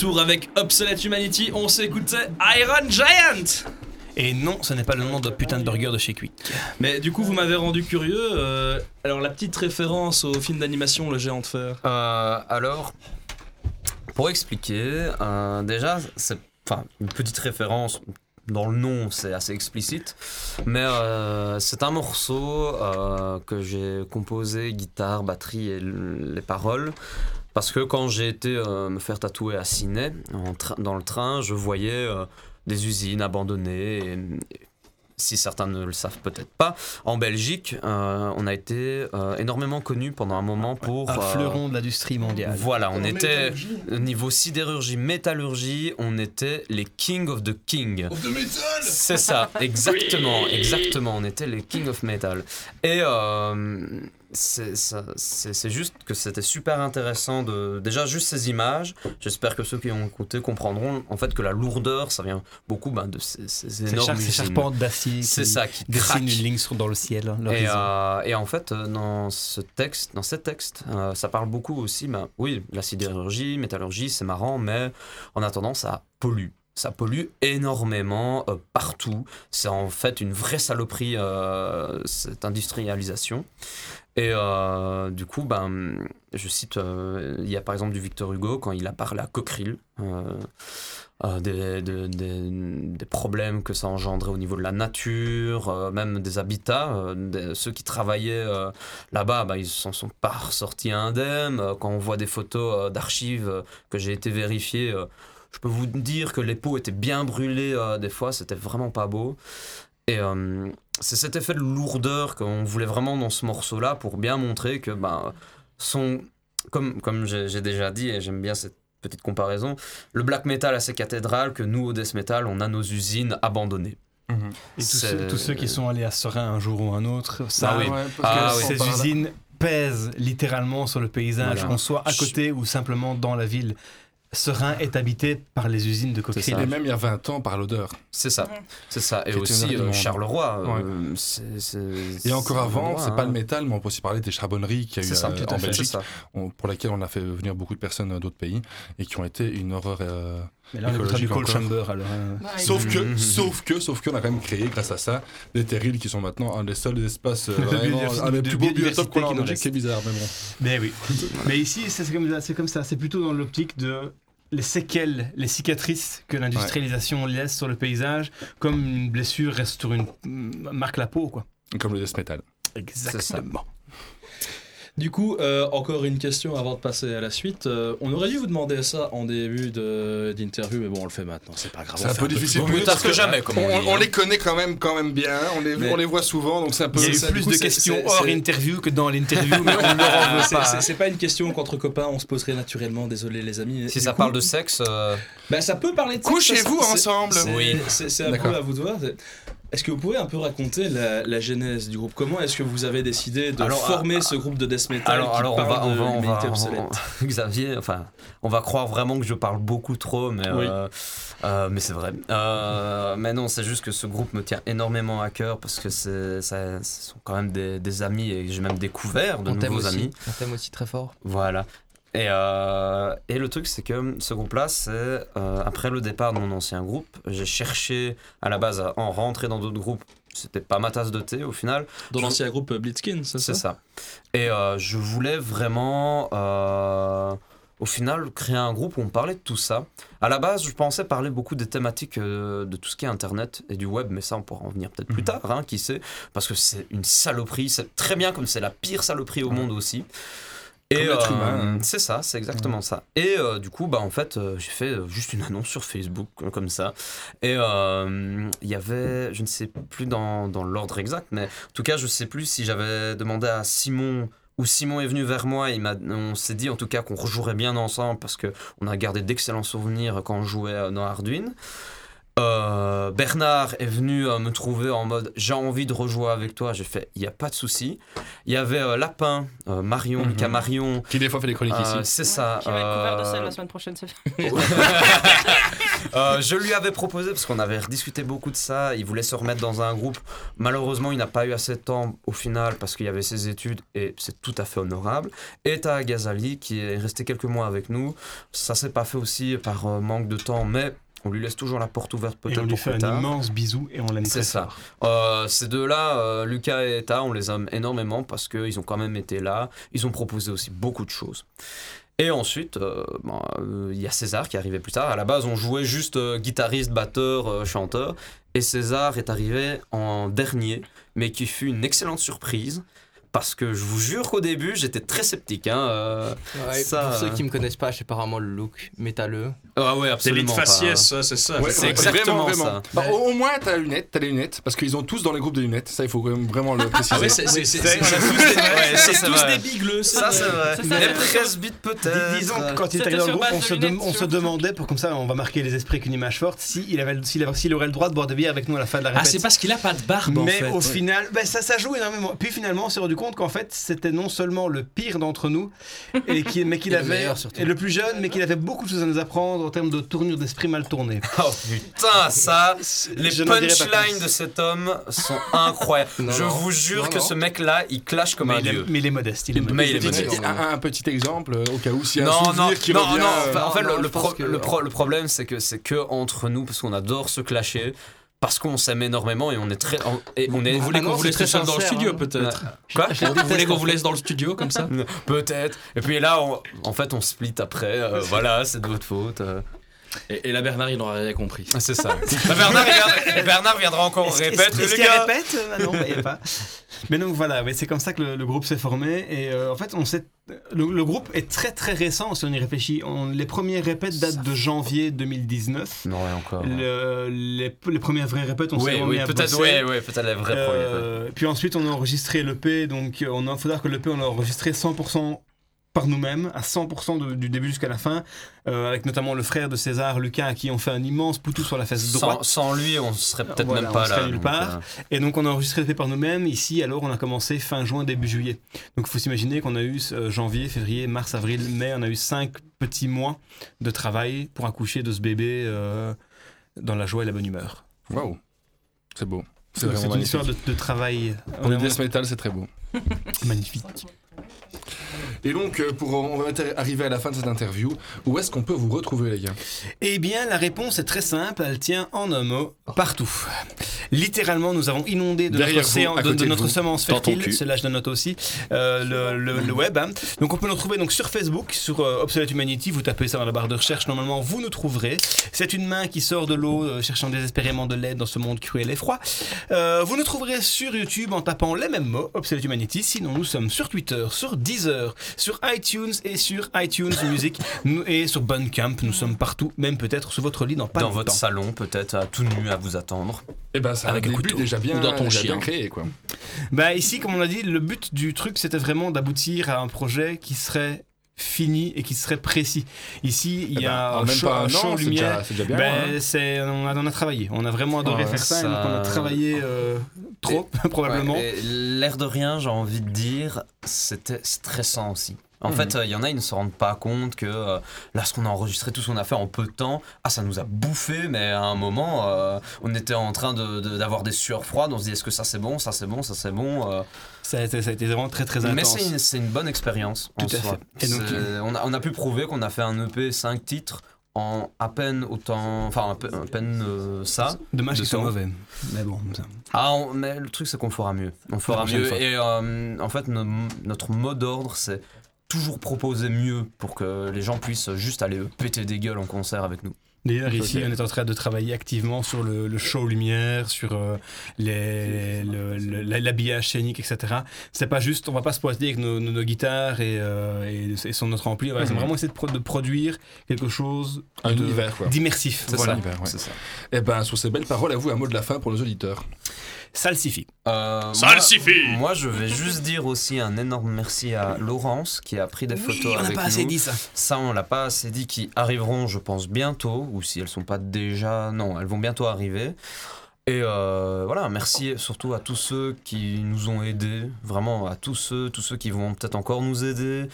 Speaker 1: Retour avec Obsolete Humanity. On s'écoutait Iron Giant.
Speaker 11: Et non, ce n'est pas le nom de putain de burger de chez Quick.
Speaker 1: Mais du coup, vous m'avez rendu curieux. euh, alors, la petite référence au film d'animation Le Géant de Fer.
Speaker 7: Euh, alors, pour expliquer, euh, déjà, c'est enfin une petite référence. Dans le nom, c'est assez explicite, mais euh, c'est un morceau euh, que j'ai composé, guitare, batterie et les paroles, parce que quand j'ai été euh, me faire tatouer à Ciné, dans le train, je voyais euh, des usines abandonnées. Et, et si certains ne le savent peut-être pas, en Belgique, euh, on a été euh, énormément connu pendant un moment pour
Speaker 11: Un
Speaker 7: euh,
Speaker 11: fleuron de l'industrie mondiale.
Speaker 7: voilà, on
Speaker 11: En
Speaker 7: était niveau sidérurgie, métallurgie, on était les king of the king. C'est ça, exactement, exactement. On était les king of metal. Et euh, c'est juste que c'était super intéressant de déjà juste ces images. J'espère que ceux qui ont écouté comprendront en fait que la lourdeur, ça vient beaucoup ben, de ces, énormes
Speaker 11: char- charpentes d'acier
Speaker 7: C'est ça qui craquent.
Speaker 11: une ligne sur- dans le ciel, hein,
Speaker 7: Et, euh, et en fait, euh, dans ce texte, dans ces textes, euh, ça parle beaucoup aussi. Ben, oui, la sidérurgie, métallurgie, c'est marrant, mais en attendant, ça pollue. Ça pollue énormément euh, partout. C'est en fait une vraie saloperie euh, cette industrialisation. Et euh, du coup, ben, je cite, euh, il y a par exemple du Victor Hugo quand il a parlé à Cockerill. euh, des, de- des- problèmes que ça engendrait au niveau de la nature, même des habitats. ceux qui travaillaient là-bas, bah, ils s'en sont pas ressortis indemnes. Quand on voit des photos d'archives que j'ai été vérifiées, euh, je peux vous dire que les peaux étaient bien brûlées des fois, c'était vraiment pas beau. Et c'est cet effet de lourdeur qu'on voulait vraiment dans ce morceau-là pour bien montrer que ben, son, comme, comme j'ai déjà dit, et j'aime bien cette petite comparaison, le black metal a ses cathédrales, que nous, au death metal, on a nos usines abandonnées.
Speaker 17: Et tous ceux, tous ceux qui sont allés à Serein un jour ou un autre savent
Speaker 7: Ah oui.
Speaker 17: que
Speaker 7: Ah oui.
Speaker 17: ces usines pèsent littéralement sur le paysage,
Speaker 7: Voilà.
Speaker 17: qu'on soit à côté ou simplement dans la ville. Serein est habité par les usines de cocktail.
Speaker 5: Et même il y a 20 ans par l'odeur.
Speaker 7: C'est ça, c'est ça. Et
Speaker 5: Qui
Speaker 7: aussi euh. Charleroi. euh,
Speaker 5: Ouais. Et encore avant, c'est pas
Speaker 7: hein.
Speaker 5: le métal, mais on peut aussi parler des charbonneries qu'il y a eu
Speaker 7: ça,
Speaker 5: euh, en
Speaker 7: fait,
Speaker 5: Belgique,
Speaker 7: c'est ça.
Speaker 5: on- pour laquelle on a fait venir beaucoup de personnes d'autres pays et qui ont été une horreur. euh,
Speaker 17: Mais là, on écoutera du Cold. Chamber, alors, hein.
Speaker 5: Sauf que,
Speaker 7: Mhm.
Speaker 5: sauf que, sauf qu'on a quand même créé, grâce à ça, des terrils qui sont maintenant un des seuls espaces, euh, vraiment, un des
Speaker 17: de
Speaker 5: plus beaux biotopes qu'on a en
Speaker 17: qui
Speaker 5: Belgique, c'est bizarre, mais bon.
Speaker 17: Mais oui. Mais ici, c'est comme ça. C'est plutôt dans l'optique de les séquelles, les cicatrices que l'industrialisation laisse sur le paysage, comme une blessure reste sur une marque la peau, quoi.
Speaker 5: Comme le death metal.
Speaker 17: Exactement.
Speaker 1: Du coup, euh, encore une question avant de passer à la suite. Euh, on aurait dû vous demander ça en début de- d'interview, mais bon, on le fait maintenant, c'est pas grave.
Speaker 5: C'est
Speaker 1: on
Speaker 5: un peu difficile
Speaker 1: plus
Speaker 5: pour
Speaker 1: tôt.
Speaker 5: nous parce que on, on les connaît quand même, quand même bien. On les,
Speaker 1: Mais-
Speaker 5: on les voit souvent, donc c'est un peu.
Speaker 17: Il y a eu
Speaker 5: ça,
Speaker 17: plus
Speaker 5: coup,
Speaker 17: de questions
Speaker 5: c'est-
Speaker 17: hors
Speaker 5: c'est-
Speaker 17: interview que dans l'interview, mais on ne leur en veut
Speaker 1: C'est-
Speaker 17: pas.
Speaker 1: c'est- C'est pas une question qu'entre copains on se poserait naturellement, désolé les amis.
Speaker 7: Si
Speaker 1: Du
Speaker 7: ça
Speaker 1: coup-
Speaker 7: parle de sexe. euh,
Speaker 1: Bah, ça peut parler de sexe,
Speaker 5: Couchez-vous ensemble.
Speaker 1: c'est-
Speaker 7: Oui.
Speaker 1: C'est un peu à vous de voir. Est-ce que vous pouvez un peu raconter la, la genèse du groupe? Comment est-ce que vous avez décidé de
Speaker 7: Alors,
Speaker 1: former
Speaker 7: ah,
Speaker 1: ce groupe de death metal
Speaker 7: Alors,
Speaker 1: qui
Speaker 7: alors on
Speaker 1: parle
Speaker 7: va, on
Speaker 1: de
Speaker 7: va, on va,
Speaker 1: obsolète?
Speaker 7: on- Xavier, enfin, on va croire vraiment que je parle beaucoup trop, mais,
Speaker 1: Oui.
Speaker 7: euh, euh, mais c'est vrai. Euh, mais non, c'est juste que ce groupe me tient énormément à cœur parce que c'est, ça, ce sont quand même des, des amis et que j'ai même découvert de nouveaux
Speaker 15: aussi.
Speaker 7: amis.
Speaker 15: On t'aime aussi très fort.
Speaker 7: Voilà. Et, euh, et le truc, c'est que ce groupe-là, c'est euh, après le départ de mon ancien groupe, j'ai cherché à la base à en rentrer dans d'autres groupes. C'était pas ma tasse de thé au final.
Speaker 1: Dans
Speaker 7: Je-
Speaker 1: l'ancien groupe Blitzkin, c'est ça
Speaker 7: c'est ça. Et euh, je voulais vraiment, euh, au final, créer un groupe où on parlait de tout ça. À la base, je pensais parler beaucoup des thématiques euh, de tout ce qui est Internet et du web, mais ça, on pourra en venir peut-être plus tard, hein, qui sait, parce que c'est une saloperie. C'est très bien comme c'est la pire saloperie au monde aussi.
Speaker 5: L'être
Speaker 7: euh,
Speaker 5: hein.
Speaker 7: c'est ça, c'est exactement ça. Et euh, du coup, bah en fait, euh, j'ai fait juste une annonce sur Facebook comme ça. Et il y avait, je ne sais plus dans, dans l'ordre exact, mais en tout cas, je sais plus si j'avais demandé à Simon ou Simon est venu vers moi. Il m'a, on s'est dit en tout cas qu'on rejouerait bien ensemble parce que on a gardé d'excellents souvenirs quand on jouait dans Arduino. Euh, Bernard est venu euh, me trouver en mode j'ai envie de rejouer avec toi. J'ai fait il n'y a pas de souci. Il y avait euh, Lapin, euh, Marion,
Speaker 5: Mhm.
Speaker 7: Lucas Marion.
Speaker 5: Qui des fois fait des chroniques
Speaker 7: Euh,
Speaker 5: ici.
Speaker 7: C'est ça.
Speaker 3: Qui va être couvert de sel la semaine prochaine, c'est
Speaker 7: Euh, je lui avais proposé, parce qu'on avait rediscuté beaucoup de ça, il voulait se remettre dans un groupe. Malheureusement, il n'a pas eu assez de temps au final parce qu'il y avait ses études et c'est tout à fait honorable. Et Ghazali qui est resté quelques mois avec nous. Ça s'est pas fait aussi par euh, manque de temps, mais on lui laisse toujours la porte ouverte peut-être
Speaker 11: on lui
Speaker 7: pour
Speaker 11: fait un immense bisou et on l'aime
Speaker 7: C'est
Speaker 11: très
Speaker 7: ça. Euh, ces deux-là, euh, Lucas et Eta, on les aime énormément parce qu'ils ont quand même été là. Ils ont proposé aussi beaucoup de choses. Et ensuite, euh, bon, euh, il y a César qui est arrivé plus tard. À la base, on jouait juste euh, guitariste, batteur, chanteur. Et César est arrivé en dernier, mais qui fut une excellente surprise. Parce que je vous jure qu'au début, j'étais très sceptique. Hein, euh,
Speaker 15: Ouais,
Speaker 7: ça,
Speaker 15: pour ceux
Speaker 7: euh,
Speaker 15: qui me connaissent pas, j'ai apparemment le look métalleux.
Speaker 7: Ah ouais, absolument. Pas.
Speaker 1: faciès, ça, c'est ça.
Speaker 5: Ouais,
Speaker 7: C'est
Speaker 5: ouais,
Speaker 7: exactement
Speaker 5: vraiment,
Speaker 7: ça.
Speaker 5: vraiment. Bah, au, au moins, t'as la lunette, t'as les lunettes, parce qu'ils ont tous dans les groupes des lunettes. Ça, il faut quand même vraiment le préciser.
Speaker 1: Ah ouais, c'est- c'est- c'est-
Speaker 7: C'est-
Speaker 1: c'est-
Speaker 7: tous
Speaker 1: c'est-
Speaker 7: des-
Speaker 1: c'est
Speaker 7: c'est
Speaker 1: bigleux.
Speaker 7: Ça, c'est vrai.
Speaker 3: C'est ça,
Speaker 7: Les
Speaker 3: c'est-
Speaker 7: presbytes peut-être.
Speaker 11: Disons que quand il était dans le groupe, on se,
Speaker 3: lunettes,
Speaker 11: demandait, pour comme ça on va marquer les esprits avec une image forte, s'il avait, s'il avait- s'il aurait le droit de boire de bière avec nous à la fin de la
Speaker 1: Ah,
Speaker 11: répète.
Speaker 1: c'est parce qu'il a pas de barbe en
Speaker 11: Mais au final, ben, ça, ça joue énormément. Puis finalement, on s'est rendu compte qu'en fait, c'était non seulement le pire d'entre nous, et qui, mais qu'il
Speaker 15: le
Speaker 11: avait, et le plus jeune, mais qu'il avait beaucoup de choses à nous apprendre en termes de tournure d'esprit mal tournée.
Speaker 7: Oh putain, ça, les punchlines de cet homme sont incroyables.
Speaker 15: Non,
Speaker 7: Je
Speaker 15: non.
Speaker 7: vous jure
Speaker 15: Non,
Speaker 7: que
Speaker 15: non.
Speaker 7: ce mec-là, il clash comme
Speaker 11: Mais
Speaker 7: un
Speaker 11: il, est,
Speaker 7: dieu.
Speaker 11: mais il est modeste. Il est modeste.
Speaker 7: Mais il est
Speaker 5: Petit-
Speaker 7: modeste.
Speaker 5: un, un petit exemple, euh, au cas où, s'il y a un
Speaker 7: Non, non,
Speaker 5: souvenir qui
Speaker 7: non,
Speaker 5: revient.
Speaker 7: non,
Speaker 5: euh,
Speaker 7: enfin, en fait,
Speaker 15: non,
Speaker 7: le, le pro-
Speaker 15: que-
Speaker 7: le pro- le problème, c'est que c'est que entre nous, parce qu'on adore se clasher, parce qu'on s'aime énormément et on est très. on- et on est,
Speaker 1: Vous voulez
Speaker 15: Ah
Speaker 1: qu'on vous laisse seul dans le studio
Speaker 15: hein.
Speaker 1: peut-être
Speaker 7: Quoi
Speaker 1: Vous voulez qu'on vous laisse dans le studio comme ça
Speaker 7: Peut-être. Et puis là, on- en fait, on split après. euh, voilà, c'est de votre faute. euh.
Speaker 1: Et, et là, Bernard, il n'aura rien compris.
Speaker 7: Ah, C'est ça. Bah, Bernard, il vient- Bernard viendra encore répète.
Speaker 11: est-ce
Speaker 7: les
Speaker 11: qu'il
Speaker 7: gars.
Speaker 11: répète Euh, Non, il y a pas. Mais donc voilà, c'est comme ça que le, le groupe s'est formé. Et euh, en fait, on s'est- le, le groupe est très très récent si on y réfléchit. On- les premières répètes datent de janvier 2019.
Speaker 7: Non, ouais, encore.
Speaker 11: Le- les, les premières vraies répètes, on s'est
Speaker 7: Oui,
Speaker 11: remis
Speaker 7: oui,
Speaker 11: à
Speaker 7: peut-être,
Speaker 11: bosser.
Speaker 7: ouais, ouais, peut-être la vraie première.
Speaker 11: Euh, puis ensuite, on a enregistré l'EP. Donc, on a, faut dire que l'EP, on l'a enregistré 100% par nous-mêmes, à 100% de- du début jusqu'à la fin, euh, avec notamment le frère de César, Lucas, à qui on fait un immense poutou sur la fesse droite.
Speaker 7: Sans, sans lui, on serait peut-être
Speaker 11: Voilà,
Speaker 7: même
Speaker 11: on
Speaker 7: pas
Speaker 11: serait
Speaker 7: là.
Speaker 11: nulle
Speaker 7: donc,
Speaker 11: part.
Speaker 7: euh,
Speaker 11: Et donc on a enregistré par nous-mêmes. Ici, alors, on a commencé fin juin, début juillet. Donc il faut s'imaginer qu'on a eu euh, janvier, février, mars, avril, mai. On a eu cinq petits mois de travail pour accoucher de ce bébé euh, dans la joie et la bonne humeur.
Speaker 5: Waouh, c'est beau. C'est
Speaker 11: une histoire de, de travail
Speaker 5: Pour le death metal, c'est très beau.
Speaker 11: magnifique.
Speaker 5: Et donc, euh, pour, on va arriver à la fin de cette interview. Où est-ce qu'on peut vous retrouver, les gars?
Speaker 11: Eh bien, la réponse est très simple, elle tient en un mot, partout. Littéralement, nous avons inondé de
Speaker 5: Derrière
Speaker 11: notre,
Speaker 5: vous, à
Speaker 11: de, de
Speaker 5: de
Speaker 11: notre
Speaker 5: vous.
Speaker 11: semence fertile, cela je le note aussi, euh, le, le- le web. hein. Donc on peut nous trouver donc, sur Facebook, sur euh, Obsolete Humanity, vous tapez ça dans la barre de recherche, normalement vous nous trouverez. C'est une main qui sort de l'eau, euh, cherchant désespérément de l'aide dans ce monde cruel et froid. Euh, vous nous trouverez sur YouTube en tapant les mêmes mots, Obsolete Humanity, sinon nous sommes sur Twitter, sur Deezer, sur iTunes et sur iTunes Music, et sur Bandcamp, nous sommes partout, même peut-être sous votre lit dans pas
Speaker 7: Dans votre salon, peut-être, à tout nu à vous attendre.
Speaker 5: Eh ben, un
Speaker 7: Avec un
Speaker 5: début déjà bien,
Speaker 1: Ou dans ton
Speaker 5: déjà
Speaker 1: chien.
Speaker 5: bien créé, quoi.
Speaker 11: Bah ici, comme on l'a dit, le but du truc, c'était vraiment d'aboutir à un projet qui serait fini et qui serait précis. Ici, il
Speaker 5: Eh
Speaker 11: y
Speaker 5: ben,
Speaker 11: a un
Speaker 5: même
Speaker 11: show,
Speaker 5: pas un
Speaker 11: un
Speaker 5: an,
Speaker 11: show
Speaker 5: c'est
Speaker 11: lumière.
Speaker 5: déjà- c'est déjà bien,
Speaker 11: Ben,
Speaker 5: hein.
Speaker 11: on, a, on a travaillé. On a vraiment adoré
Speaker 7: Ouais,
Speaker 11: faire ça, et donc
Speaker 7: ça-
Speaker 11: on a travaillé euh, trop, probablement.
Speaker 7: Ouais, L'air de rien, j'ai envie de dire, c'était stressant aussi. En
Speaker 11: Mhm.
Speaker 7: fait, euh, il y en a, ils ne se rendent pas compte que euh, là, ce qu'on a enregistré, tout ce qu'on a fait en peu de temps, ah, ça nous a bouffé, mais à un moment, euh, on était en train de- de- d'avoir des sueurs froides, on se dit, est-ce que ça c'est bon, ça c'est bon, ça c'est bon.
Speaker 11: Ça, a été, ça a été vraiment très très intense.
Speaker 7: Mais c'est une, une bonne expérience en
Speaker 11: Tout à
Speaker 7: soi.
Speaker 11: fait. Et donc-
Speaker 7: C'est- on, a, on a pu prouver qu'on a fait un EP 5 titres en à peine autant, enfin à pe- à peine euh, ça.
Speaker 11: Dommage qu'ils soient mauvais. Mais bon, ça.
Speaker 7: Ah, on- mais le truc c'est qu'on fera mieux. On fera mieux.
Speaker 11: fois.
Speaker 7: Et euh, en fait, no- notre mot d'ordre, c'est toujours proposer mieux pour que les gens puissent juste aller péter des gueules en concert avec nous.
Speaker 11: D'ailleurs, ici, on est en train de travailler activement sur le, le show lumière, sur euh, les- le- le- l'habillage scénique, etc. C'est pas juste, on va pas se poiter avec nos, nos- nos guitares et, euh, et, et son notre ampli. On va
Speaker 5: Mhm.
Speaker 11: vraiment essayer de, pro- de produire quelque chose
Speaker 5: Un
Speaker 11: de-
Speaker 5: univers, quoi.
Speaker 11: d'immersif.
Speaker 5: C'est
Speaker 11: Voilà.
Speaker 5: ouais. Eh ben, sur ces belles paroles, à vous un mot de la fin pour nos auditeurs.
Speaker 11: Suffit.
Speaker 7: Euh,
Speaker 5: Ça
Speaker 7: moi- je vais juste dire aussi un énorme merci à Laurence qui a pris des
Speaker 11: Oui,
Speaker 7: photos
Speaker 11: on n'a
Speaker 7: avec
Speaker 11: pas
Speaker 7: nous.
Speaker 11: assez dit ça.
Speaker 7: Ça, on l'a pas assez dit, qui arriveront, je pense, bientôt, ou si elles sont pas déjà... Non, elles vont bientôt arriver. Et euh, voilà, merci surtout à tous ceux qui nous ont aidés, vraiment à tous ceux, tous ceux qui vont peut-être encore nous aider,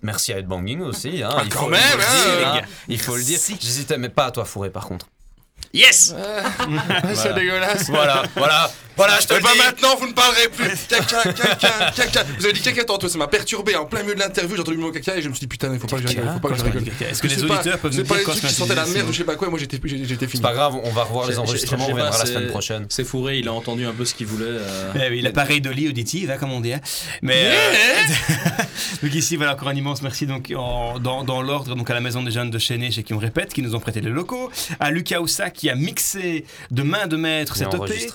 Speaker 7: Merci à Headbanging aussi. Hein,
Speaker 5: Ah,
Speaker 7: il
Speaker 5: quand
Speaker 7: faut
Speaker 5: même,
Speaker 7: le
Speaker 5: hein,
Speaker 7: dire, hein,
Speaker 5: gars.
Speaker 7: Il faut le dire. J'hésitais, mais pas à toi, Fourré, par contre.
Speaker 11: Yes
Speaker 5: C'est dégueulasse.
Speaker 7: Voilà, voilà, voilà, je te le
Speaker 5: ben
Speaker 7: dis.
Speaker 5: maintenant, vous ne parlerez plus. Caca, caca, caca. Vous avez dit caca tantôt, ça m'a perturbé. En plein milieu de l'interview, j'ai entendu le mot caca et je me suis dit putain, il faut pas que je rigole. Faut pas que je rigole.
Speaker 11: est-ce que
Speaker 5: Je
Speaker 11: les
Speaker 5: sais pas,
Speaker 11: auditeurs peuvent
Speaker 5: c'est
Speaker 11: nous
Speaker 5: pas
Speaker 11: dire
Speaker 5: les
Speaker 11: quand
Speaker 5: qui sentaient la merde ou je sais pas quoi. Moi, j'étais fini.
Speaker 7: C'est pas grave, on va revoir les enregistrements, on verra la semaine prochaine.
Speaker 1: C'est fourré, il a entendu un peu ce qu'il voulait. euh.
Speaker 11: Eh oui, il a pareil de lit auditive, hein, comme on dit. hein. Mais euh, donc ici, voilà encore un immense merci donc en- dans, dans l'ordre donc à la maison des jeunes de Chéné chez qui on répète, qui nous ont prêté les locaux, à Lucas Oussa qui a mixé de main de maître
Speaker 7: Et
Speaker 11: cette EP.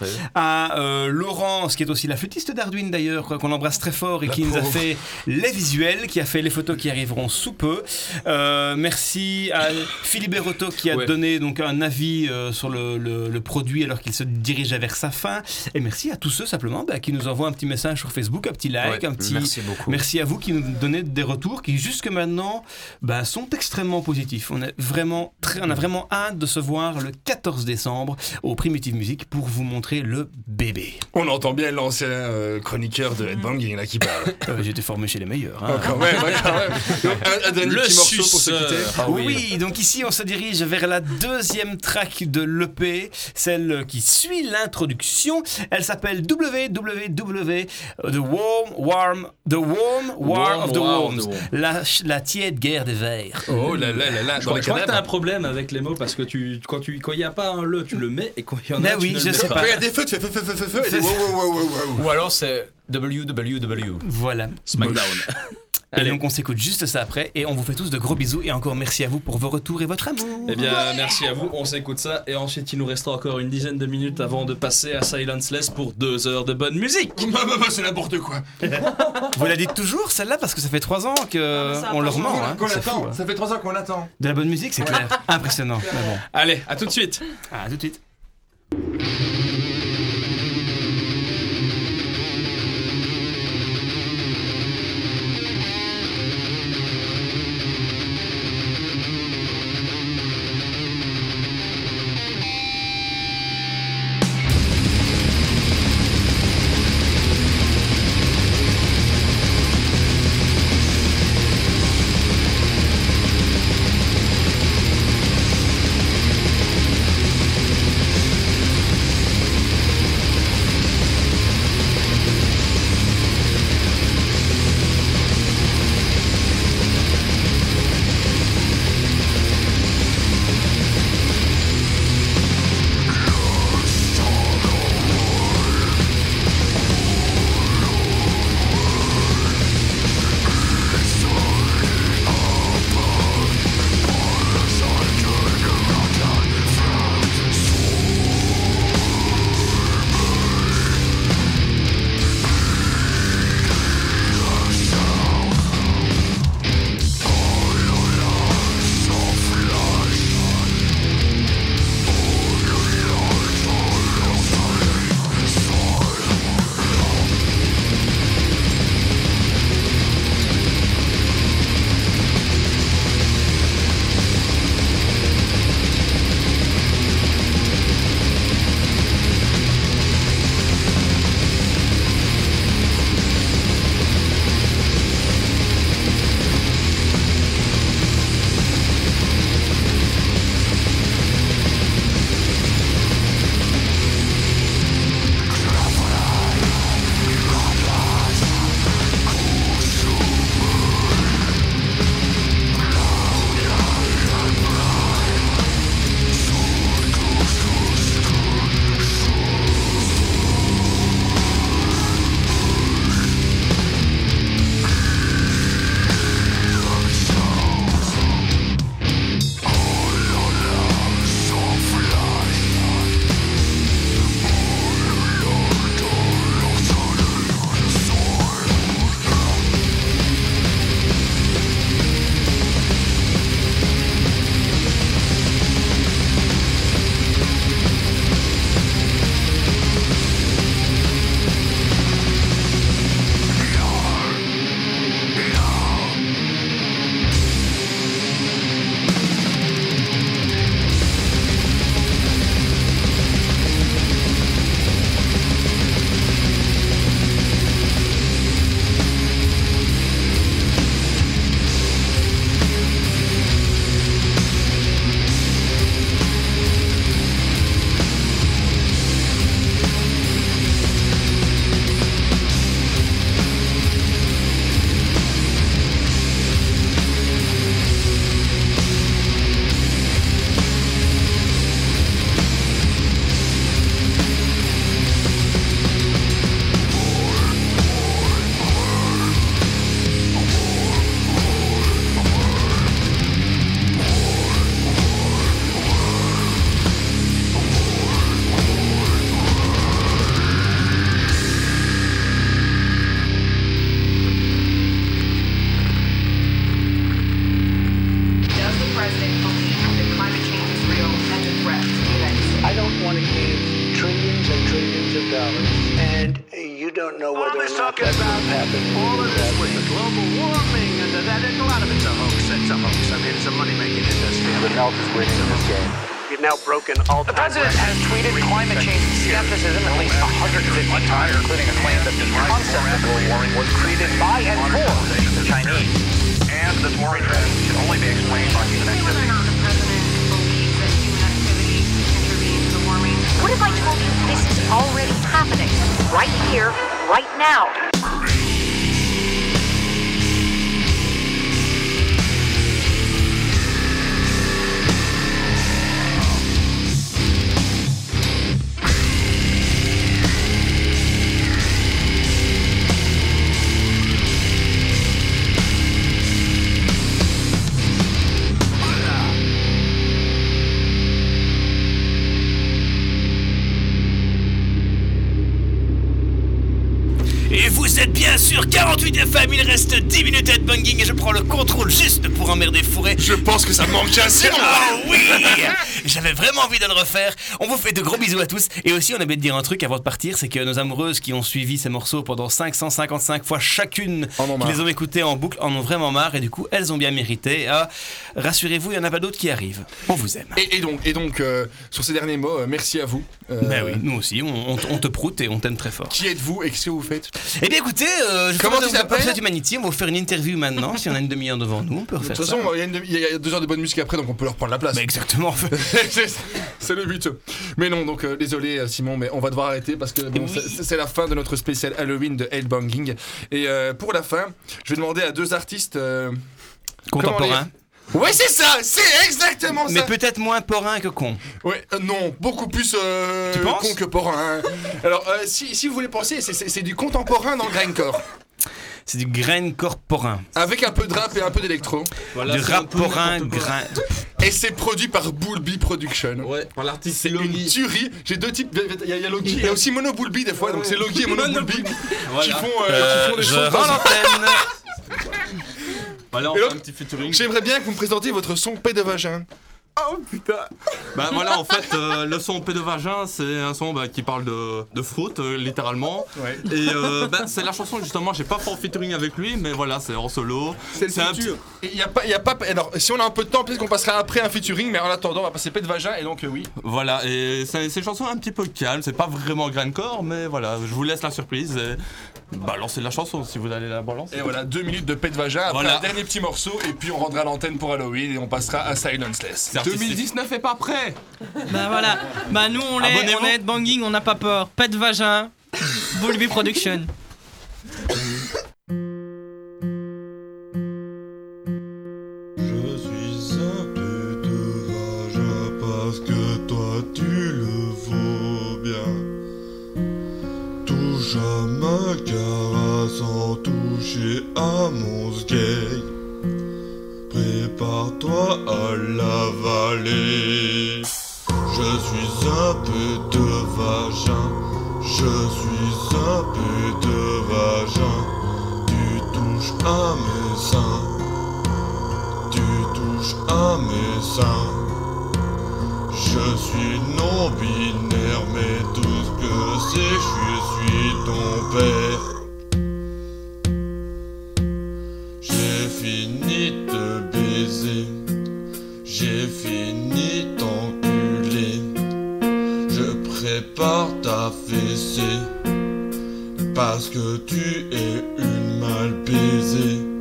Speaker 11: Euh, Laurence qui est aussi la flûtiste d'Arduin d'ailleurs, qu'on embrasse très fort et
Speaker 5: La
Speaker 11: qui nous a fait les visuels, qui a fait les photos qui arriveront sous peu. Euh, merci à Philippe Berotto qui a
Speaker 5: Ouais.
Speaker 11: donné donc un avis euh, sur le, le- le produit alors qu'il se dirigeait vers sa fin. Et merci à tous ceux simplement bah, qui nous envoient un petit message sur Facebook, un petit like,
Speaker 7: Ouais,
Speaker 11: un petit.
Speaker 7: merci beaucoup.
Speaker 11: Merci à vous qui nous donnez des retours qui jusque maintenant bah, sont extrêmement positifs. On, est vraiment très, on a vraiment hâte de se voir le 14 décembre au Primitive Music pour vous montrer le bébé.
Speaker 5: On entend bien l'ancien euh, chroniqueur de Headbanging là qui parle.
Speaker 11: Euh, été formé chez les meilleurs. hein.
Speaker 5: Oh, quand même, ouais, quand même. Donc, un, un dernier
Speaker 1: Le
Speaker 5: petit morceau pour se quitter.
Speaker 11: Ah oui. donc ici on se dirige vers la deuxième track de l'EP, celle qui suit l'introduction. Elle s'appelle www The Warm Warm The Warm War
Speaker 1: Warm
Speaker 11: of the Worms, la, la tiède guerre des vers.
Speaker 5: Oh là là là là.
Speaker 1: Je crois,
Speaker 5: les
Speaker 1: je crois que t'as un problème avec les mots parce que tu, quand il n'y a pas un le, tu le mets et quand il y en a,
Speaker 11: Mais
Speaker 1: tu
Speaker 11: oui,
Speaker 1: ne
Speaker 11: je
Speaker 1: le mets
Speaker 11: sais
Speaker 1: pas.
Speaker 11: pas.
Speaker 5: Quand il y a des feux, tu fais feu, feu, feu, feu, feu, et tu dis, wow, wow, wow, wow, wow.
Speaker 7: Ou alors c'est www.
Speaker 11: Voilà.
Speaker 1: Smackdown.
Speaker 11: Et
Speaker 1: Allez.
Speaker 11: donc on s'écoute juste ça après et on vous fait tous de gros bisous et encore merci à vous pour vos retours et votre amour.
Speaker 1: Eh bien, merci à vous, on s'écoute ça et ensuite il nous restera encore une dizaine de minutes avant de passer à Silenceless pour deux heures de bonne musique.
Speaker 5: Bah, bah, bah, C'est n'importe quoi.
Speaker 11: Vous la dites toujours celle-là parce que ça fait trois ans que
Speaker 3: Ah,
Speaker 11: on leur ment. hein.
Speaker 5: Qu'on
Speaker 11: C'est
Speaker 5: attend.
Speaker 11: fou, hein.
Speaker 5: Ça fait trois ans qu'on attend.
Speaker 11: De la bonne musique, c'est clair. Impressionnant. Bon.
Speaker 1: Allez, à tout de suite.
Speaker 11: À tout de suite.
Speaker 5: Pense que ça manque assez,
Speaker 11: Ah oui J'avais vraiment envie de le refaire. On vous fait de gros bisous à tous. Et aussi, on avait de dire un truc avant de partir, c'est que nos amoureuses qui ont suivi ces morceaux pendant 555 fois chacune, qui les ont écoutés en boucle, en ont vraiment marre et du coup, elles ont bien mérité. Ah, Rassurez-vous, il n'y en a pas d'autres qui arrivent. On vous aime.
Speaker 5: Et, et donc, et donc euh, sur ces derniers mots, euh, merci à vous. Euh,
Speaker 11: Ben oui, nous aussi, on, on- on te proute et on t'aime très fort.
Speaker 5: Qui êtes-vous et qu'est-ce que vous faites?
Speaker 11: Eh bien écoutez, euh, je
Speaker 5: Comment tu t'appelles?
Speaker 11: Humanity, on va vous faire une interview maintenant. si on a une demi-heure devant nous, on peut
Speaker 5: De
Speaker 11: refaire
Speaker 5: toute
Speaker 11: ça.
Speaker 5: façon, il y, a une demi- il y a deux heures de bonne musique après, donc on peut leur prendre la place.
Speaker 11: exactement.
Speaker 5: c'est le but. Mais non, donc euh, désolé euh, Simon, mais on va devoir arrêter parce que bon, c'est c'est la fin de notre spécial Halloween de Headbanging. Et euh, pour la fin, je vais demander à deux artistes euh,
Speaker 11: Contemporains.
Speaker 5: Ouais, c'est ça, c'est exactement
Speaker 11: Mais
Speaker 5: ça.
Speaker 11: peut-être moins porin que con.
Speaker 5: Euh, non, beaucoup plus euh,
Speaker 11: Tu
Speaker 5: con que porin. Alors, euh, si, si vous voulez penser, c'est- du contemporain dans grindcore.
Speaker 11: C'est du graincore porin.
Speaker 5: Avec un peu de rap et un peu d'électro.
Speaker 11: du rap porin, grain.
Speaker 5: Et c'est produit par Bullby Production.
Speaker 18: Ouais, par l'artiste
Speaker 5: C'est une tuerie. J'ai deux types. Il y a, il y a Logi. Il y a aussi Mono Bullby des fois. Donc c'est Logi et Mono Bullby qui font, euh,
Speaker 11: Euh,
Speaker 5: qui font des
Speaker 11: je
Speaker 5: choses.
Speaker 11: rends l'antenne.
Speaker 18: Voilà, on
Speaker 5: Et
Speaker 18: fait un petit featuring.
Speaker 5: J'aimerais bien que vous me présentiez votre son P de vagin.
Speaker 18: Oh putain Bah voilà, en fait, euh, le son P de vagin, c'est un son bah, qui parle de, de fruit, euh, littéralement. Et euh, bah, c'est la chanson, justement, j'ai pas fait en featuring avec lui, mais voilà, c'est en solo.
Speaker 5: C'est
Speaker 18: un
Speaker 5: petit. Il y a pas, il y a pas. Alors, si on a un peu de temps, peut-être qu'on passera après un featuring, mais en attendant, on va passer P de vagin et donc oui.
Speaker 18: Voilà, et c'est une chanson un petit peu calme, c'est pas vraiment grindcore, mais voilà, je vous laisse la surprise et balancez la chanson si vous allez la balancer.
Speaker 5: Et voilà, deux minutes de P de vagin. Après
Speaker 18: Voilà.
Speaker 5: un dernier petit morceau et puis on rendra l'antenne pour Halloween et on passera à Silenceless.
Speaker 18: 2019 est pas prêt
Speaker 3: Bah voilà, bah nous on est,
Speaker 18: Abonnez-vous.
Speaker 3: on est headbanging, on n'a pas peur. Pet vagin, Bulby Production.
Speaker 19: Je suis un À l'avaler. Je suis un peu de vagin. Je suis un peu de vagin. Tu touches à mes seins. Tu touches à mes seins. Je suis non binaire, mais tout ce que c'est, je suis ton père. J'ai fini de baiser, j'ai fini t'enculer. Je prépare ta fessée, parce que tu es une mal baisée.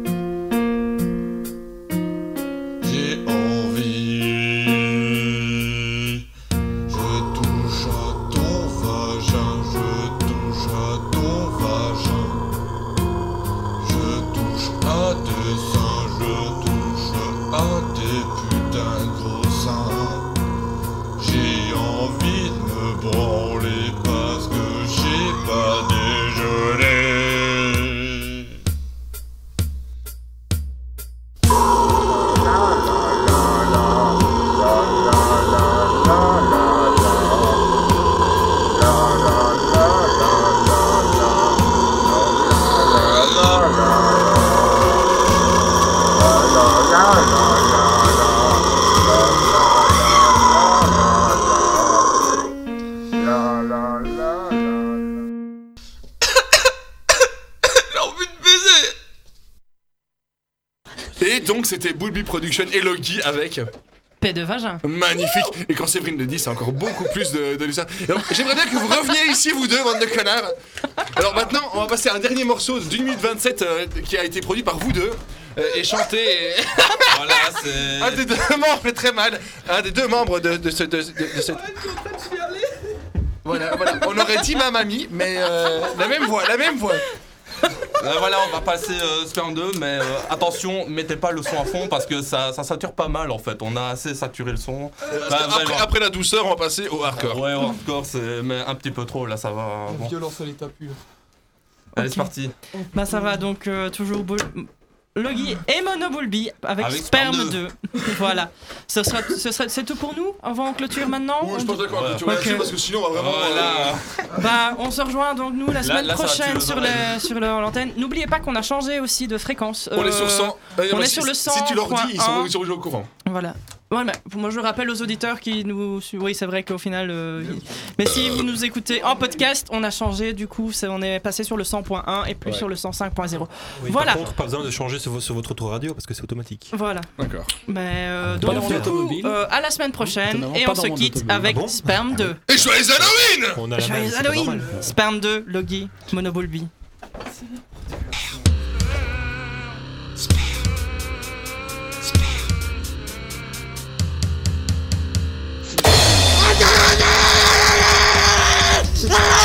Speaker 5: C'était Bulby Production et Loki avec.
Speaker 3: Paix de vagin.
Speaker 5: Magnifique Et quand Séverine le dit, c'est encore beaucoup plus de, de ça. J'aimerais bien que vous reveniez ici, vous deux, bande de connards. Alors maintenant, on va passer à un dernier morceau d'une minute 27 euh, qui a été produit par vous deux. euh, et chanté. et-
Speaker 18: Voilà, c'est.
Speaker 5: un des deux membres fait très mal. Un des deux membres de, de ce. De, de- de cette- Voilà, voilà. On aurait dit ma mamie, mais euh, la même voix, la même voix.
Speaker 18: Euh, voilà, on va passer euh, Sperm 2, mais euh, attention, mettez pas le son à fond parce que ça, ça sature pas mal en fait. On a assez saturé le son.
Speaker 5: Parce
Speaker 18: Bah,
Speaker 5: après, la douceur, on va passer au hardcore.
Speaker 18: Ouais, au hardcore, c'est mais un petit peu trop là, ça va. Bon.
Speaker 5: Violence à l'état pur.
Speaker 18: Allez, c'est parti.
Speaker 3: Bah ça va donc euh, toujours Bull- Logi et Mono Bulby avec,
Speaker 18: Avec
Speaker 3: Sperme
Speaker 18: Sperme
Speaker 3: 2. voilà. Ce sera, ce sera, c'est tout pour nous avant on clôture maintenant?
Speaker 5: Ouais, je
Speaker 3: On
Speaker 5: pense d'accord, vois,
Speaker 3: Ok.
Speaker 5: là-dessus, parce que sinon, on va vraiment.
Speaker 18: Voilà.
Speaker 5: euh,
Speaker 3: Bah, on se rejoint donc nous la
Speaker 18: Là-
Speaker 3: semaine
Speaker 18: là, va
Speaker 3: prochaine sur le sur le- l'antenne. N'oubliez pas qu'on a changé aussi de fréquence.
Speaker 5: On est sur
Speaker 3: Euh,
Speaker 5: 100. Euh,
Speaker 3: on
Speaker 5: bah,
Speaker 3: est
Speaker 5: si-
Speaker 3: sur le 100.
Speaker 5: Si tu leur dis, ils sont, ils sont au courant.
Speaker 3: Voilà. Moi je rappelle aux auditeurs qui nous. Oui, c'est vrai qu'au final. euh, Mais si vous nous écoutez en podcast, on a changé. Du coup, on est passé sur le 100.1 et plus
Speaker 6: Ouais.
Speaker 3: sur le 105.0.
Speaker 6: Oui,
Speaker 3: voilà.
Speaker 6: Par contre, pas besoin de changer sur, sur votre autoradio parce que c'est automatique.
Speaker 3: Voilà.
Speaker 5: D'accord.
Speaker 3: Mais euh,
Speaker 6: Pas
Speaker 3: donc, du coup,
Speaker 6: automobile.
Speaker 3: euh, à la semaine prochaine et on se quitte avec
Speaker 6: Ah bon
Speaker 3: Sperme 2.
Speaker 5: Et joyeux Halloween
Speaker 6: On a la
Speaker 3: Joyeux Halloween. Sperme 2, Logi, Monobulby.
Speaker 14: Ah!